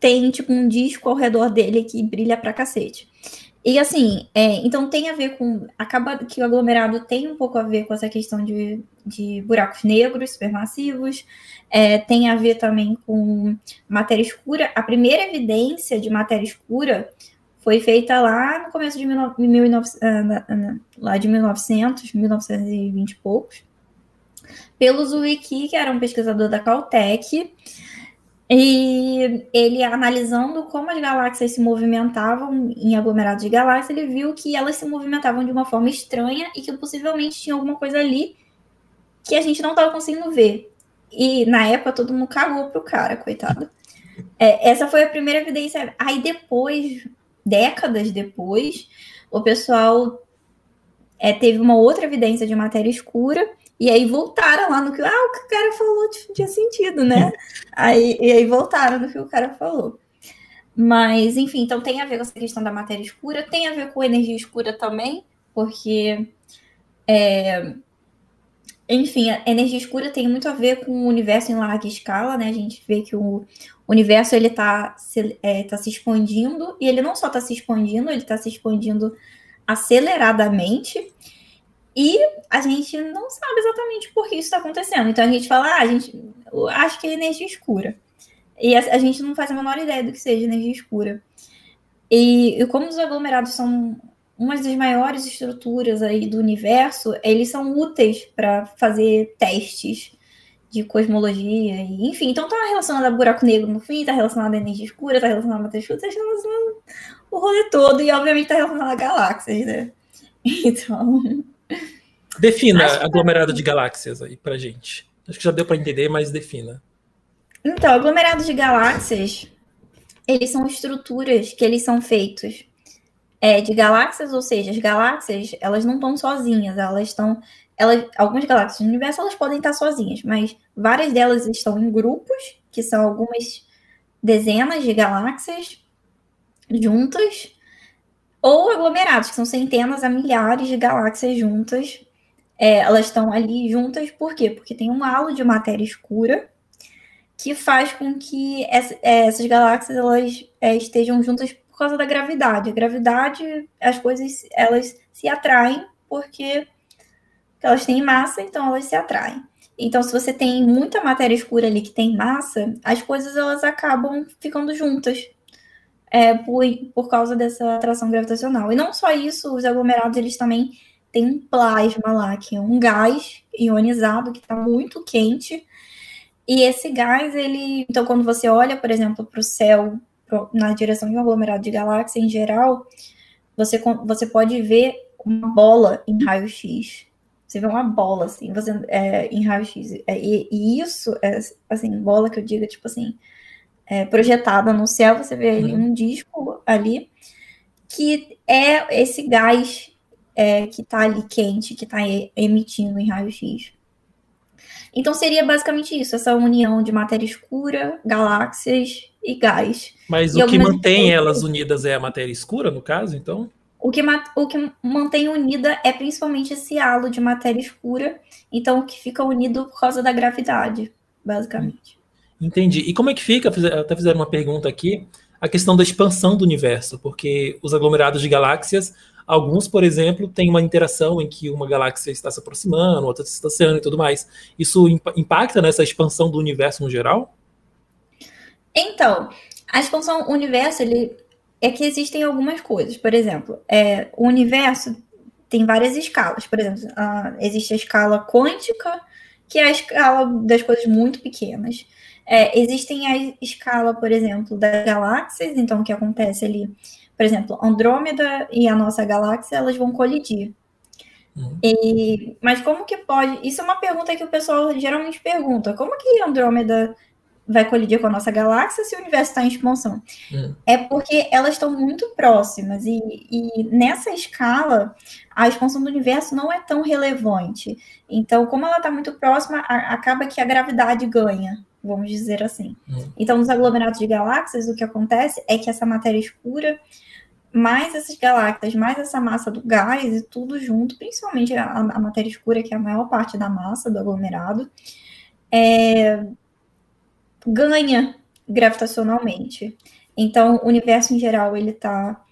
tem tipo um disco ao redor dele que brilha pra cacete. E assim, é, então tem a ver com. Acaba que o aglomerado tem um pouco a ver com essa questão de, de buracos negros supermassivos, é, tem a ver também com matéria escura. A primeira evidência de matéria escura foi feita lá no começo de 19, ah, lá de 1900, 1920 e poucos pelo Zuiki, que era um pesquisador da Caltech, e ele analisando como as galáxias se movimentavam em aglomerados de galáxias, ele viu que elas se movimentavam de uma forma estranha e que possivelmente tinha alguma coisa ali que a gente não estava conseguindo ver. E na época todo mundo cagou pro cara, coitado. É, essa foi a primeira evidência. Aí depois, décadas depois, o pessoal é, teve uma outra evidência de matéria escura e aí voltaram lá no que, ah, o que o cara falou tinha sentido, né? aí, e aí voltaram no que o cara falou. Mas, enfim, então tem a ver com essa questão da matéria escura, tem a ver com energia escura também, porque, é, enfim, a energia escura tem muito a ver com o universo em larga escala, né? A gente vê que o universo ele está se, é, tá se expandindo, e ele não só está se expandindo, ele está se expandindo aceleradamente, e a gente não sabe exatamente por que isso está acontecendo. Então a gente fala, ah, a gente acho que é energia escura. E a, a, gente não faz a menor ideia do que seja energia escura. E, e como os aglomerados são uma das maiores estruturas aí do universo, eles são úteis para fazer testes de cosmologia, e, enfim, então tá relacionado a buraco negro no fim, tá relacionado a energia escura, tá relacionado a matéria escura, tá relacionado o rolê todo, e obviamente tá relacionado a galáxias, né? Então, Defina aglomerado de galáxias aí pra gente. Acho que já deu para entender, mas defina. Então, aglomerados de galáxias, eles são estruturas que eles são feitos é, de galáxias, ou seja, as galáxias, elas não estão sozinhas, elas estão elas, algumas galáxias do universo elas podem estar sozinhas, mas várias delas estão em grupos, que são algumas dezenas de galáxias juntas, ou aglomerados, que são centenas a milhares de galáxias juntas. É, elas estão ali juntas, por quê? Porque tem um halo de matéria escura que faz com que essa, é, essas galáxias elas é, estejam juntas por causa da gravidade. A gravidade, as coisas elas se atraem porque elas têm massa, então elas se atraem. Então, se você tem muita matéria escura ali que tem massa, as coisas elas acabam ficando juntas é, por, por causa dessa atração gravitacional. E não só isso, os aglomerados eles também têm um plasma lá, que é um gás ionizado que está muito quente. E esse gás, ele. Então, quando você olha, por exemplo, para o céu, pro, na direção de um aglomerado de galáxia em geral, você, você pode ver uma bola em raio-x. Você vê uma bola, assim, você, é, em raio-x. É, e, e, isso, é, assim, bola que eu digo, tipo assim, é, projetada no céu, você vê ali uhum. um disco ali, que é esse gás é, que está ali quente, que está emitindo em raio-x. Então seria basicamente isso, essa união de matéria escura, galáxias e gás. Mas e o que mantém elas unidas é a matéria escura, no caso, então? O que, o que mantém unida é principalmente esse halo de matéria escura, então o que fica unido por causa da gravidade, basicamente. Entendi. E como é que fica? Até fizeram uma pergunta aqui. a questão da expansão do universo, porque os aglomerados de galáxias, alguns, por exemplo, têm uma interação em que uma galáxia está se aproximando, outra se distanciando e tudo mais. Isso impacta nessa expansão do universo no geral? Então, a expansão universo, ele é que existem algumas coisas. Por exemplo, é, o universo tem várias escalas. Por exemplo, existe a escala quântica, que é a escala das coisas muito pequenas. É, existem a escala, por exemplo, das galáxias, então o que acontece ali, por exemplo, Andrômeda e a nossa galáxia, elas vão colidir. Uhum. E, mas como que pode? Isso é uma pergunta que o pessoal geralmente pergunta. Como que Andrômeda vai colidir com a nossa galáxia se o universo está em expansão? Uhum. É porque elas estão muito próximas e, e, nessa escala a expansão do universo não é tão relevante. Então, como ela está muito próxima, a, acaba que a gravidade ganha vamos dizer assim. Uhum. Então, nos aglomerados de galáxias, o que acontece é que essa matéria escura, mais essas galáxias, mais essa massa do gás e tudo junto, principalmente a, a matéria escura, que é a maior parte da massa do aglomerado, é, ganha gravitacionalmente. Então, o universo em geral ele está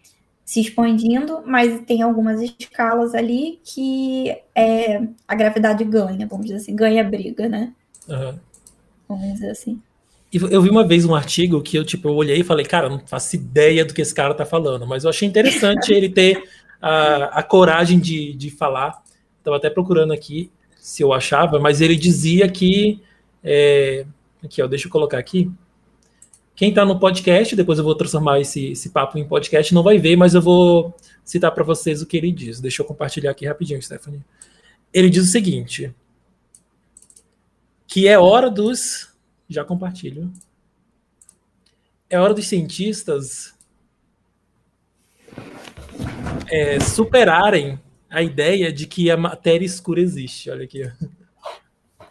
se expandindo, mas tem algumas escalas ali que é, a gravidade ganha, vamos dizer assim, ganha briga, né? Uhum vamos dizer assim. Eu vi uma vez um artigo que eu, tipo, eu olhei e falei, cara, não faço ideia do que esse cara tá falando, mas eu achei interessante ele ter a, a coragem de, de falar. Estava até procurando aqui se eu achava, mas ele dizia que. É, aqui, ó, deixa eu colocar aqui. Quem está no podcast, depois eu vou transformar esse, esse papo em podcast, não vai ver, mas eu vou citar para vocês o que ele diz. Deixa eu compartilhar aqui rapidinho, Stephanie. Ele diz o seguinte: que é hora dos. Já compartilho. É hora dos cientistas é, superarem a ideia de que a matéria escura existe. Olha aqui. Ó.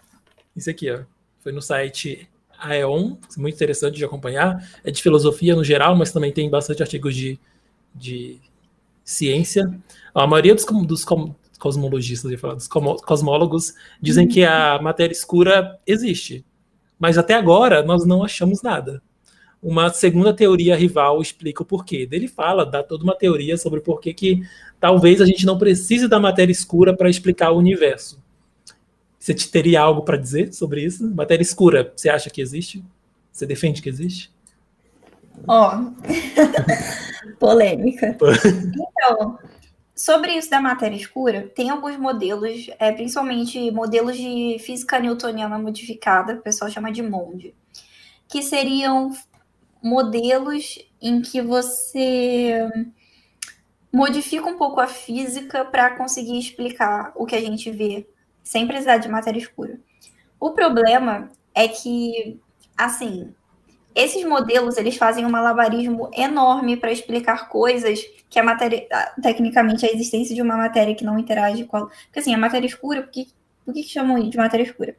Isso aqui, ó. Foi no site Aeon, muito interessante de acompanhar. É de filosofia no geral, mas também tem bastante artigos de, de ciência. A maioria dos, dos, cosmologistas, ia falar, dos cosmólogos, dizem que a matéria escura existe. Mas até agora nós não achamos nada. Uma segunda teoria rival explica o porquê. Ele fala, dá toda uma teoria sobre o porquê que talvez a gente não precise da matéria escura para explicar o universo. Você teria algo para dizer sobre isso? Matéria escura, você acha que existe? Você defende que existe? Ó, oh. polêmica. então, Sobre isso da matéria escura, tem alguns modelos, é, principalmente modelos de física newtoniana modificada, o pessoal chama de MOND, que seriam modelos em que você modifica um pouco a física para conseguir explicar o que a gente vê sem precisar de matéria escura. O problema é que, assim, esses modelos eles fazem um malabarismo enorme para explicar coisas que a matéria, tecnicamente, a existência de uma matéria que não interage com a. Porque assim, a matéria escura, por que, por que chamam de matéria escura?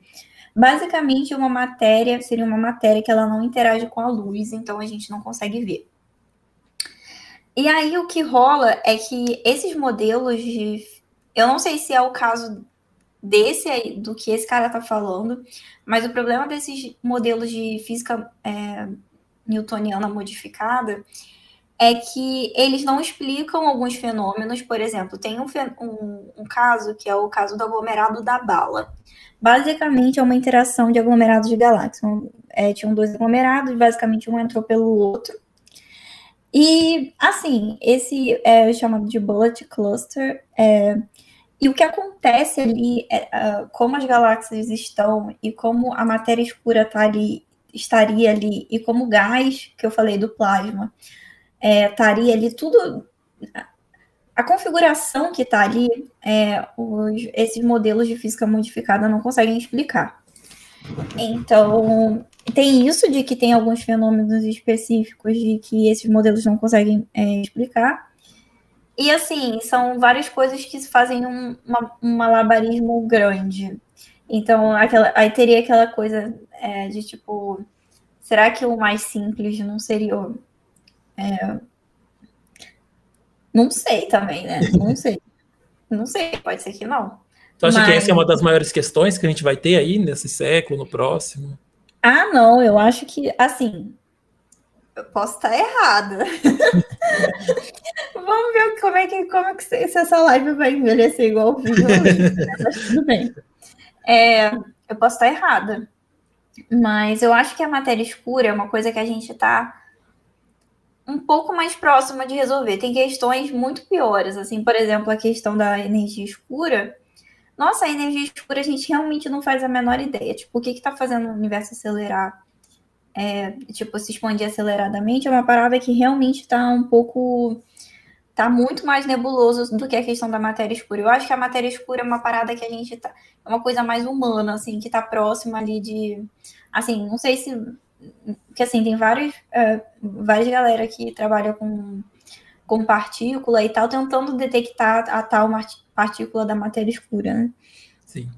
Basicamente, uma matéria seria uma matéria que ela não interage com a luz, então a gente não consegue ver. E aí o que rola é que esses modelos de. Eu não sei se é o caso desse aí, do que esse cara está falando, mas o problema desses modelos de física é, newtoniana modificada é que eles não explicam alguns fenômenos, por exemplo, tem um, um, um caso que é o caso do aglomerado da bala. Basicamente é uma interação de aglomerados de galáxias. É, tinham dois aglomerados, basicamente um entrou pelo outro. E, assim, esse é chamado de bullet cluster. É, e o que acontece ali, é, uh, como as galáxias estão e como a matéria escura tá ali, estaria ali, e como o gás que eu falei do plasma é, estaria ali, tudo. A configuração que está ali, é, os, esses modelos de física modificada não conseguem explicar. Então, tem isso de que tem alguns fenômenos específicos de que esses modelos não conseguem é, explicar. E assim, são várias coisas que fazem um, uma, um malabarismo grande. Então, aquela, aí teria aquela coisa é, de tipo, será que o mais simples não seria. É, não sei também, né? Não sei. não sei, pode ser que não. Tu acha Mas... que essa é uma das maiores questões que a gente vai ter aí nesse século, no próximo? Ah, não, eu acho que, assim, eu posso estar errada. Vamos ver como é que, como é que se essa live vai envelhecer igual o vídeo. Mas tudo bem. É, eu posso estar errada. Mas eu acho que a matéria escura é uma coisa que a gente está um pouco mais próxima de resolver. Tem questões muito piores, assim, por exemplo, a questão da energia escura. Nossa, a energia escura a gente realmente não faz a menor ideia. Tipo, o que está fazendo o universo acelerar? É, tipo, se expandir aceleradamente é uma parada que realmente está um pouco. Tá muito mais nebuloso do que a questão da matéria escura. Eu acho que a matéria escura é uma parada que a gente tá. É uma coisa mais humana, assim, que tá próxima ali de. Assim, não sei se que assim, tem vários, uh, várias galera que trabalha com, com partícula e tal, tentando detectar a tal partícula da matéria escura, né? Sim.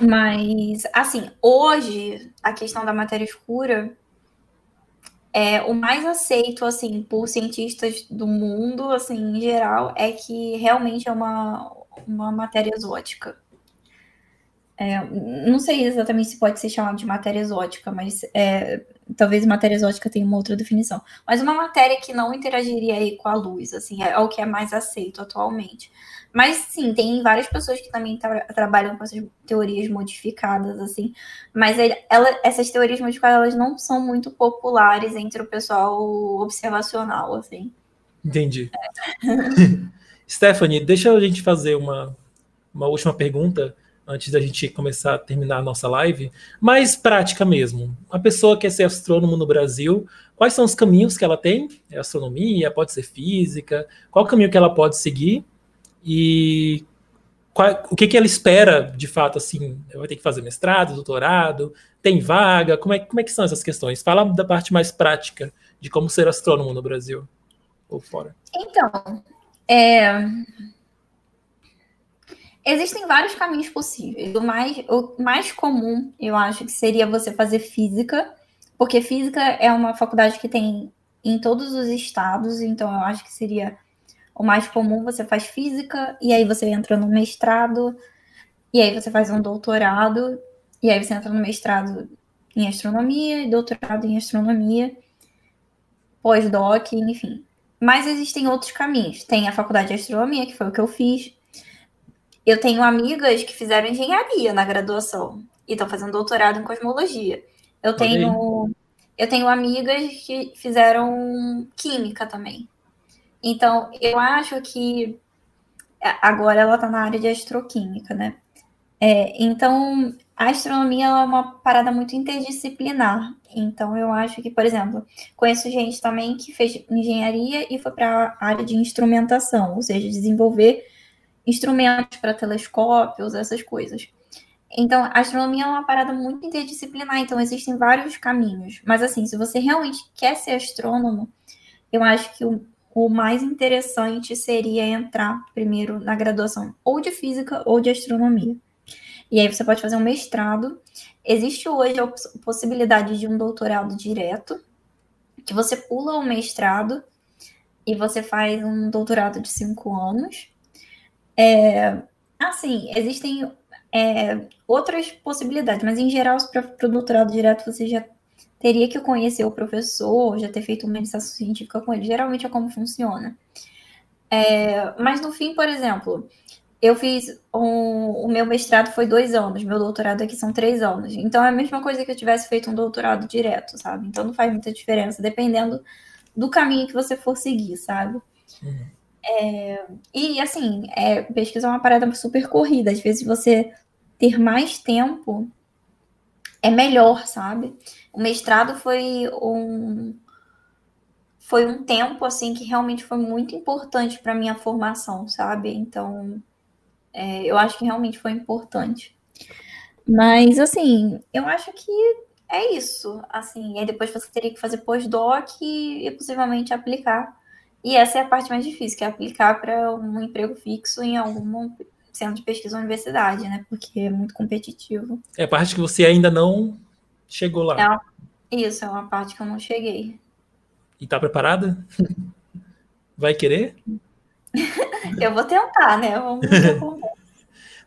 Mas, assim, hoje, a questão da matéria escura é o mais aceito, assim, por cientistas do mundo, assim, em geral, é que realmente é uma, uma matéria exótica. É, não sei exatamente se pode ser chamado de matéria exótica, mas é, talvez matéria exótica tenha uma outra definição. Mas uma matéria que não interagiria aí com a luz, assim, é, é o que é mais aceito atualmente. Mas sim, tem várias pessoas que também tra trabalham com essas teorias modificadas, assim. Mas ela, essas teorias modificadas elas não são muito populares entre o pessoal observacional, assim. Entendi. Stephanie, deixa a gente fazer uma, uma última pergunta antes da gente começar a terminar a nossa live, mais prática mesmo. A pessoa quer ser astrônomo no Brasil, quais são os caminhos que ela tem? É astronomia, pode ser física, qual caminho que ela pode seguir? E qual, o que, que ela espera, de fato, assim, vai ter que fazer mestrado, doutorado, tem vaga, como é, como é que são essas questões? Fala da parte mais prática de como ser astrônomo no Brasil ou fora. Então, é, Existem vários caminhos possíveis. O mais, o mais comum, eu acho, que seria você fazer física, porque física é uma faculdade que tem em todos os estados, então eu acho que seria o mais comum. Você faz física, e aí você entra no mestrado, e aí você faz um doutorado, e aí você entra no mestrado em astronomia, e doutorado em astronomia, pós-doc, enfim. Mas existem outros caminhos. Tem a faculdade de astronomia, que foi o que eu fiz eu tenho amigas que fizeram engenharia na graduação e estão fazendo doutorado em cosmologia. Eu tenho, eu tenho amigas que fizeram química também. Então, eu acho que agora ela está na área de astroquímica, né? É, então, a astronomia é uma parada muito interdisciplinar. Então, eu acho que, por exemplo, conheço gente também que fez engenharia e foi para a área de instrumentação, ou seja, desenvolver instrumentos para telescópios, essas coisas. Então, a astronomia é uma parada muito interdisciplinar, então existem vários caminhos. Mas, assim, se você realmente quer ser astrônomo, eu acho que o, o mais interessante seria entrar primeiro na graduação ou de física ou de astronomia. E aí você pode fazer um mestrado. Existe hoje a possibilidade de um doutorado direto, que você pula o mestrado e você faz um doutorado de cinco anos. É, assim, existem é, outras possibilidades, mas em geral, para o doutorado direto, você já teria que conhecer o professor, já ter feito uma iniciação científica com ele. Geralmente é como funciona. É, mas no fim, por exemplo, eu fiz um, o meu mestrado foi dois anos, meu doutorado aqui são três anos. Então é a mesma coisa que eu tivesse feito um doutorado direto, sabe? Então não faz muita diferença, dependendo do caminho que você for seguir, sabe? Uhum. É, e assim, é, pesquisa é uma parada super corrida. Às vezes você ter mais tempo é melhor, sabe? O mestrado foi um foi um tempo assim que realmente foi muito importante para minha formação, sabe? Então, é, eu acho que realmente foi importante. Mas assim, eu acho que é isso, assim. Aí depois você teria que fazer pós-doc e, e possivelmente aplicar e essa é a parte mais difícil, que é aplicar para um emprego fixo em algum centro de pesquisa ou universidade, né? Porque é muito competitivo. É a parte que você ainda não chegou lá. É uma... Isso, é uma parte que eu não cheguei. E tá preparada? Vai querer? eu vou tentar, né? Vamos ver como.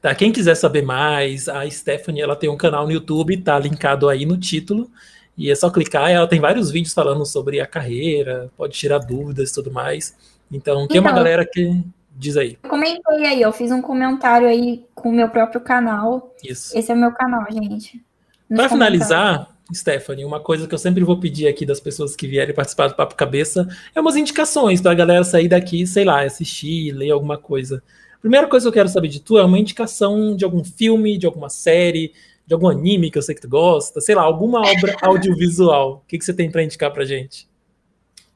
Tá, quem quiser saber mais, a Stephanie ela tem um canal no YouTube, tá linkado aí no título. E é só clicar, ela tem vários vídeos falando sobre a carreira, pode tirar dúvidas e tudo mais. Então, tem então, uma galera que diz aí. Eu comentei aí, eu fiz um comentário aí com o meu próprio canal. Isso. Esse é o meu canal, gente. Para finalizar, Stephanie, uma coisa que eu sempre vou pedir aqui das pessoas que vierem participar do Papo Cabeça é umas indicações para a galera sair daqui, sei lá, assistir, ler alguma coisa. Primeira coisa que eu quero saber de tu é uma indicação de algum filme, de alguma série, de algum anime que eu sei que tu gosta, sei lá, alguma obra audiovisual. O que, que você tem para indicar pra gente?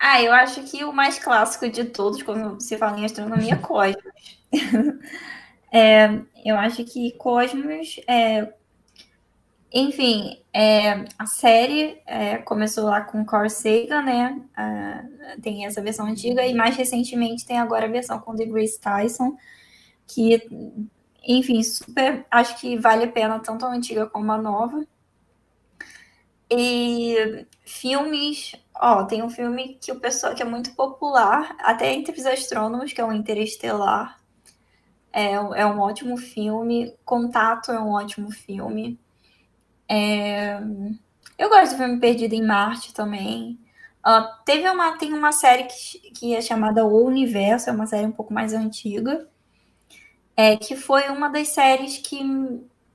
Ah, eu acho que o mais clássico de todos, quando se fala em astronomia, é Cosmos. é, eu acho que Cosmos é, enfim, é, a série é, começou lá com Carl Sagan, né? Uh, tem essa versão antiga, e mais recentemente tem agora a versão com The Grace Tyson, que, enfim, super. Acho que vale a pena tanto a antiga como a nova. E filmes, ó, tem um filme que o pessoal que é muito popular, até entre os astrônomos, que é o Interestelar. É, é um ótimo filme. Contato é um ótimo filme. É... Eu gosto do filme Perdido em Marte também. Uh, teve uma, tem uma série que, que é chamada O Universo, é uma série um pouco mais antiga, é, que foi uma das séries que,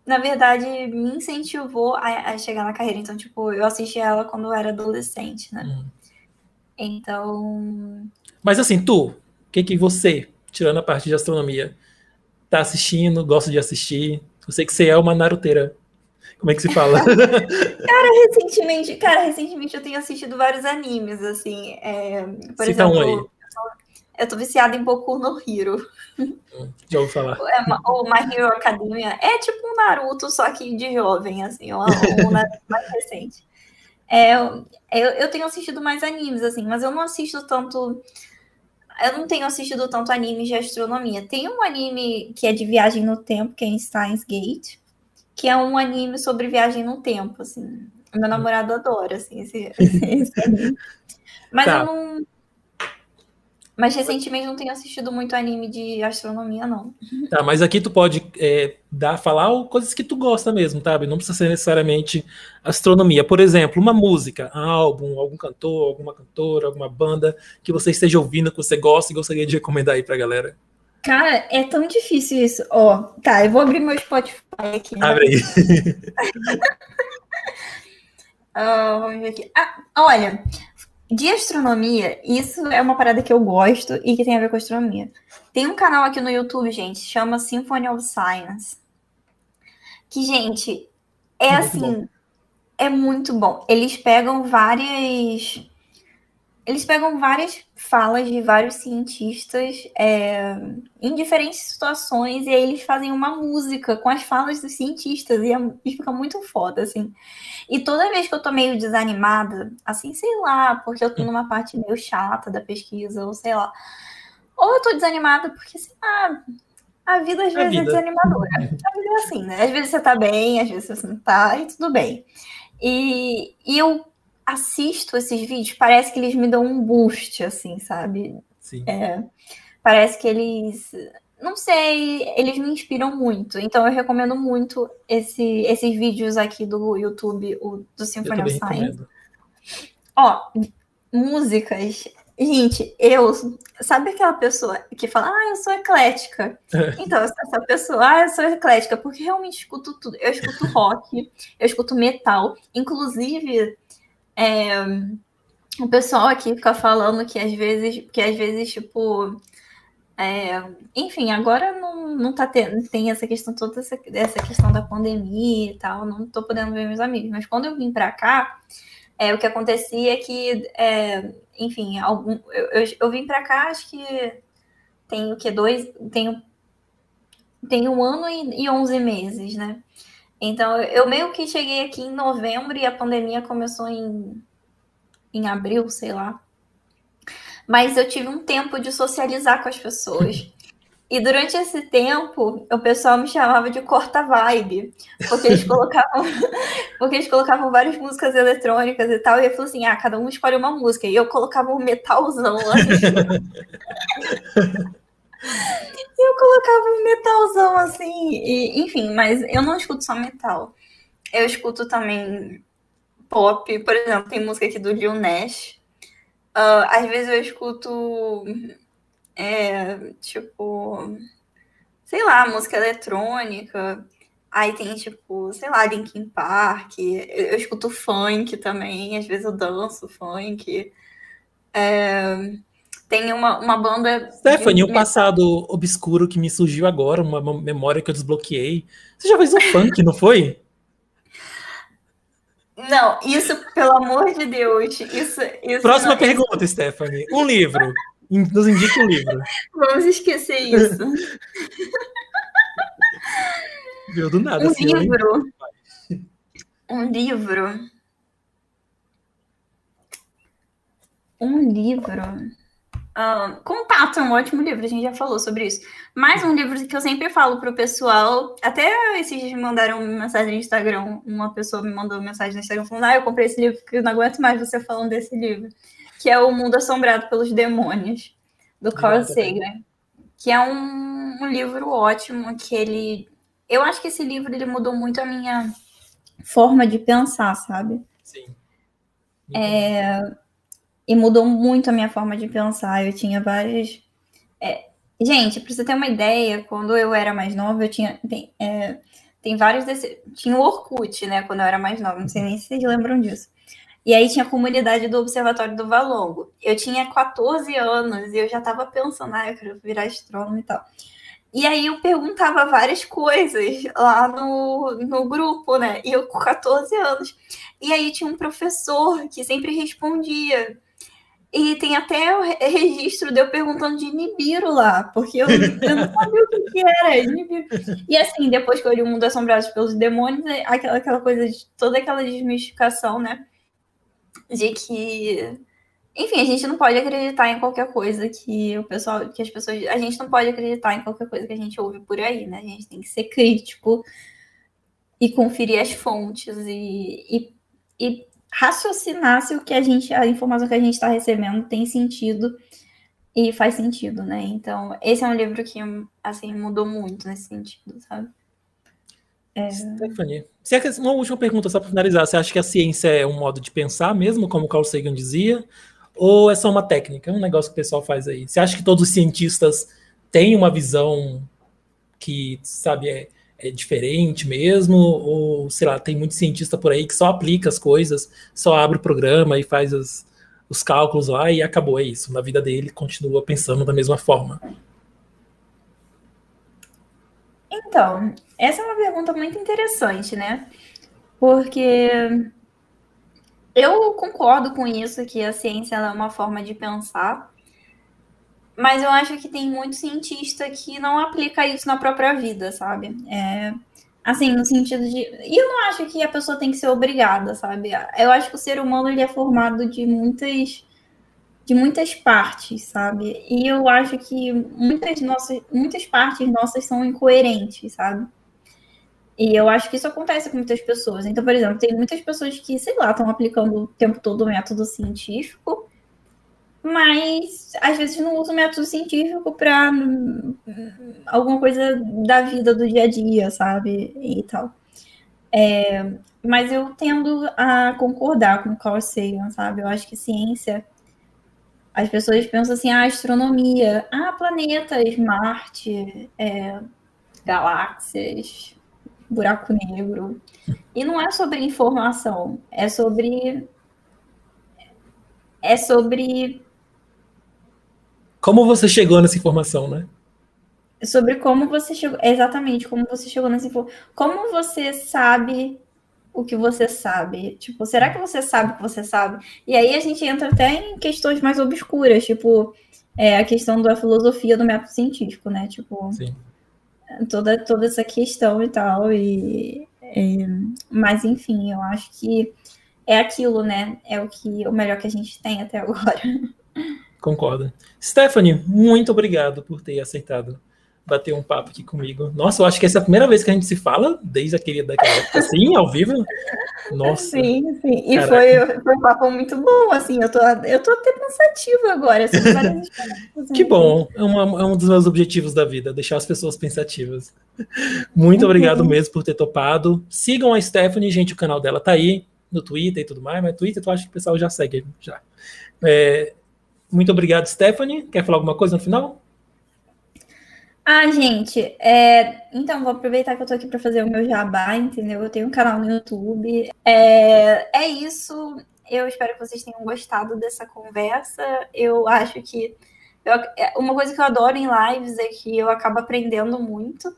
na verdade, me incentivou a, a chegar na carreira. Então, tipo, eu assisti ela quando eu era adolescente, né? Uhum. Então. Mas assim, tu, o que, que você, tirando a parte de astronomia, tá assistindo, gosta de assistir? Eu sei que você é uma naruteira como é que se fala? cara, recentemente, cara, recentemente eu tenho assistido vários animes, assim. É, por Cita exemplo, um aí. Eu tô viciada em Boku no Hero. Já ouvi falar. É, o My Hero Academia é tipo um Naruto, só que de jovem, assim, um, um Naruto mais recente. É, eu, eu tenho assistido mais animes, assim, mas eu não assisto tanto. Eu não tenho assistido tanto animes de astronomia. Tem um anime que é de viagem no tempo, que é em Steins Gate que é um anime sobre viagem no tempo, assim. Meu namorado adora, assim, esse, esse anime. Mas tá. eu não. Mas recentemente não tenho assistido muito anime de astronomia, não. Tá, mas aqui tu pode é, dar, falar coisas que tu gosta mesmo, sabe? Não precisa ser necessariamente astronomia. Por exemplo, uma música, álbum, algum cantor, alguma cantora, alguma banda que você esteja ouvindo, que você gosta e gostaria de recomendar aí pra galera. Cara, é tão difícil isso. Ó, oh, tá, eu vou abrir meu Spotify aqui. Né? Abre aí. uh, vamos ver aqui. Ah, olha, de astronomia, isso é uma parada que eu gosto e que tem a ver com astronomia. Tem um canal aqui no YouTube, gente, chama Symphony of Science. Que, gente, é muito assim, bom. é muito bom. Eles pegam várias eles pegam várias falas de vários cientistas é, em diferentes situações e aí eles fazem uma música com as falas dos cientistas e, é, e, fica muito foda, assim. E toda vez que eu tô meio desanimada, assim, sei lá, porque eu tô numa parte meio chata da pesquisa, ou sei lá, ou eu tô desanimada porque, sei lá, a vida às vezes é vida. é desanimadora. A vida é assim, né? Às vezes você tá bem, às vezes você não tá, e tudo bem. E, e eu assisto esses vídeos, parece que eles me dão um boost, assim, sabe? Sim. É, parece que eles. Não sei, eles me inspiram muito. Então eu recomendo muito esse, esses vídeos aqui do YouTube, o, do Symphony of Science. Ó, músicas. Gente, eu. Sabe aquela pessoa que fala, ah, eu sou eclética? então, essa pessoa, ah, eu sou eclética, porque realmente escuto tudo. Eu escuto rock, eu escuto metal. Inclusive, é, o pessoal aqui fica falando que às vezes, que às vezes, tipo. É, enfim, agora não, não tá tendo, tem essa questão, toda essa, essa questão da pandemia e tal, não tô podendo ver meus amigos, mas quando eu vim para cá, é, o que acontecia é que, é, enfim, algum, eu, eu, eu vim para cá, acho que tem o que, dois, tenho, tem um ano e, e 11 meses, né? Então, eu meio que cheguei aqui em novembro e a pandemia começou em, em abril, sei lá. Mas eu tive um tempo de socializar com as pessoas. E durante esse tempo, o pessoal me chamava de corta vibe, porque eles colocavam, porque eles colocavam várias músicas eletrônicas e tal, e eu falou assim: "Ah, cada um escolhe uma música". E eu colocava um metalzão lá. eu colocava um metalzão assim, e, enfim, mas eu não escuto só metal. Eu escuto também pop, por exemplo, tem música aqui do Lil Nash. Uh, às vezes eu escuto, é, tipo, sei lá, música eletrônica. Aí tem, tipo, sei lá, Linkin Park. Eu, eu escuto funk também, às vezes eu danço funk. É, tem uma, uma banda. Stephanie, de... um passado obscuro que me surgiu agora, uma memória que eu desbloqueei. Você já fez um funk, não foi? Não, isso, pelo amor de Deus. Isso, isso Próxima não, pergunta, isso... Stephanie. Um livro. Nos indica um livro. Vamos esquecer isso. Viu do nada. Um assim, livro. Um livro. Um livro. Uh, Contato é um ótimo livro, a gente já falou sobre isso. Mais um livro que eu sempre falo pro pessoal. Até esses dias me mandaram uma mensagem no Instagram. Uma pessoa me mandou uma mensagem no Instagram falando: Ah, eu comprei esse livro porque eu não aguento mais você falando desse livro. Que é O Mundo Assombrado pelos Demônios, do Carl Sagan. Que é um, um livro ótimo. Que ele. Eu acho que esse livro ele mudou muito a minha forma de pensar, sabe? Sim. É, e mudou muito a minha forma de pensar. Eu tinha várias. É... Gente, para você ter uma ideia, quando eu era mais nova, eu tinha. Tem, é... tem vários desse. Tinha o Orkut, né? Quando eu era mais nova, não sei nem se vocês lembram disso. E aí tinha a comunidade do Observatório do Valongo. Eu tinha 14 anos e eu já estava pensando, ah, eu quero virar astrônomo e tal. E aí eu perguntava várias coisas lá no, no grupo, né? E eu com 14 anos. E aí tinha um professor que sempre respondia. E tem até o registro de eu perguntando de Nibiru lá, porque eu, eu não sabia o que, que era Nibiru. E assim, depois que eu li o Mundo Assombrado pelos Demônios, é aquela, aquela coisa de toda aquela desmistificação, né? De que, enfim, a gente não pode acreditar em qualquer coisa que o pessoal, que as pessoas. A gente não pode acreditar em qualquer coisa que a gente ouve por aí, né? A gente tem que ser crítico e conferir as fontes e, e, e raciocinar se o que a gente, a informação que a gente está recebendo tem sentido e faz sentido, né? Então, esse é um livro que, assim, mudou muito nesse sentido, sabe? É... Stephanie, uma última pergunta só para finalizar. Você acha que a ciência é um modo de pensar mesmo, como Carl Sagan dizia? Ou é só uma técnica, é um negócio que o pessoal faz aí? Você acha que todos os cientistas têm uma visão que, sabe, é, é diferente mesmo, ou sei lá, tem muito cientista por aí que só aplica as coisas, só abre o programa e faz as, os cálculos lá e acabou, é isso. Na vida dele continua pensando da mesma forma. Então, essa é uma pergunta muito interessante, né? Porque eu concordo com isso, que a ciência é uma forma de pensar, mas eu acho que tem muito cientista que não aplica isso na própria vida, sabe? É, assim, no sentido de. E eu não acho que a pessoa tem que ser obrigada, sabe? Eu acho que o ser humano ele é formado de muitas de muitas partes, sabe? E eu acho que muitas nossas muitas partes nossas são incoerentes, sabe? E eu acho que isso acontece com muitas pessoas. Então, por exemplo, tem muitas pessoas que, sei lá, estão aplicando o tempo todo o método científico, mas às vezes não usa o método científico para hum, alguma coisa da vida do dia a dia, sabe? E tal. É, mas eu tendo a concordar com o Carl Sagan, sabe? Eu acho que ciência. As pessoas pensam assim, ah, astronomia, ah, planetas, Marte, é, galáxias, buraco negro. E não é sobre informação, é sobre. É sobre como você chegou nessa informação, né? Sobre como você chegou. Exatamente, como você chegou nessa informação. Como você sabe o que você sabe? Tipo, será que você sabe o que você sabe? E aí a gente entra até em questões mais obscuras, tipo, é, a questão da filosofia do método científico, né? Tipo, Sim. Toda, toda essa questão e tal. E, é, mas, enfim, eu acho que é aquilo, né? É o que o melhor que a gente tem até agora. Concordo. Stephanie, muito obrigado por ter aceitado bater um papo aqui comigo. Nossa, eu acho que essa é a primeira vez que a gente se fala, desde aquele daquela época, assim, ao vivo. Nossa. Sim, sim. E foi, foi um papo muito bom, assim. Eu tô, eu tô até pensativa agora. Assim, que bom. É, uma, é, um dos meus objetivos da vida, deixar as pessoas pensativas. Muito uhum. obrigado mesmo por ter topado. Sigam a Stephanie, gente, o canal dela tá aí. no Twitter e tudo mais, mas Twitter tu acha que o pessoal já segue já. É, muito obrigado, Stephanie. Quer falar alguma coisa no final? Ah, gente, é... então vou aproveitar que eu tô aqui para fazer o meu jabá, entendeu? Eu tenho um canal no YouTube. É, é isso. Eu espero que vocês tenham gostado dessa conversa. Eu acho que eu... É, uma coisa que eu adoro em lives é que eu acabo aprendendo muito.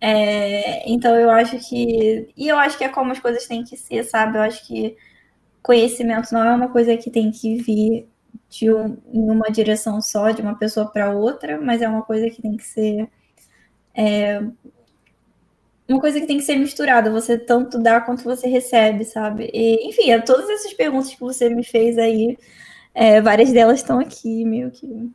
É... Então eu acho que. E eu acho que é como as coisas têm que ser, sabe? Eu acho que conhecimento não é uma coisa que tem que vir de um, em uma direção só, de uma pessoa para outra, mas é uma coisa que tem que ser. É, uma coisa que tem que ser misturada, você tanto dá quanto você recebe, sabe? E, enfim, é todas essas perguntas que você me fez aí, é, várias delas estão aqui, meio que.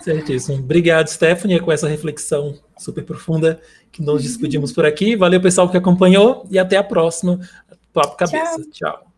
Certíssimo. Obrigado, Stephanie, com essa reflexão super profunda que nos despedimos por aqui. Valeu, pessoal, que acompanhou e até a próxima. Papo Cabeça. Tchau. Tchau.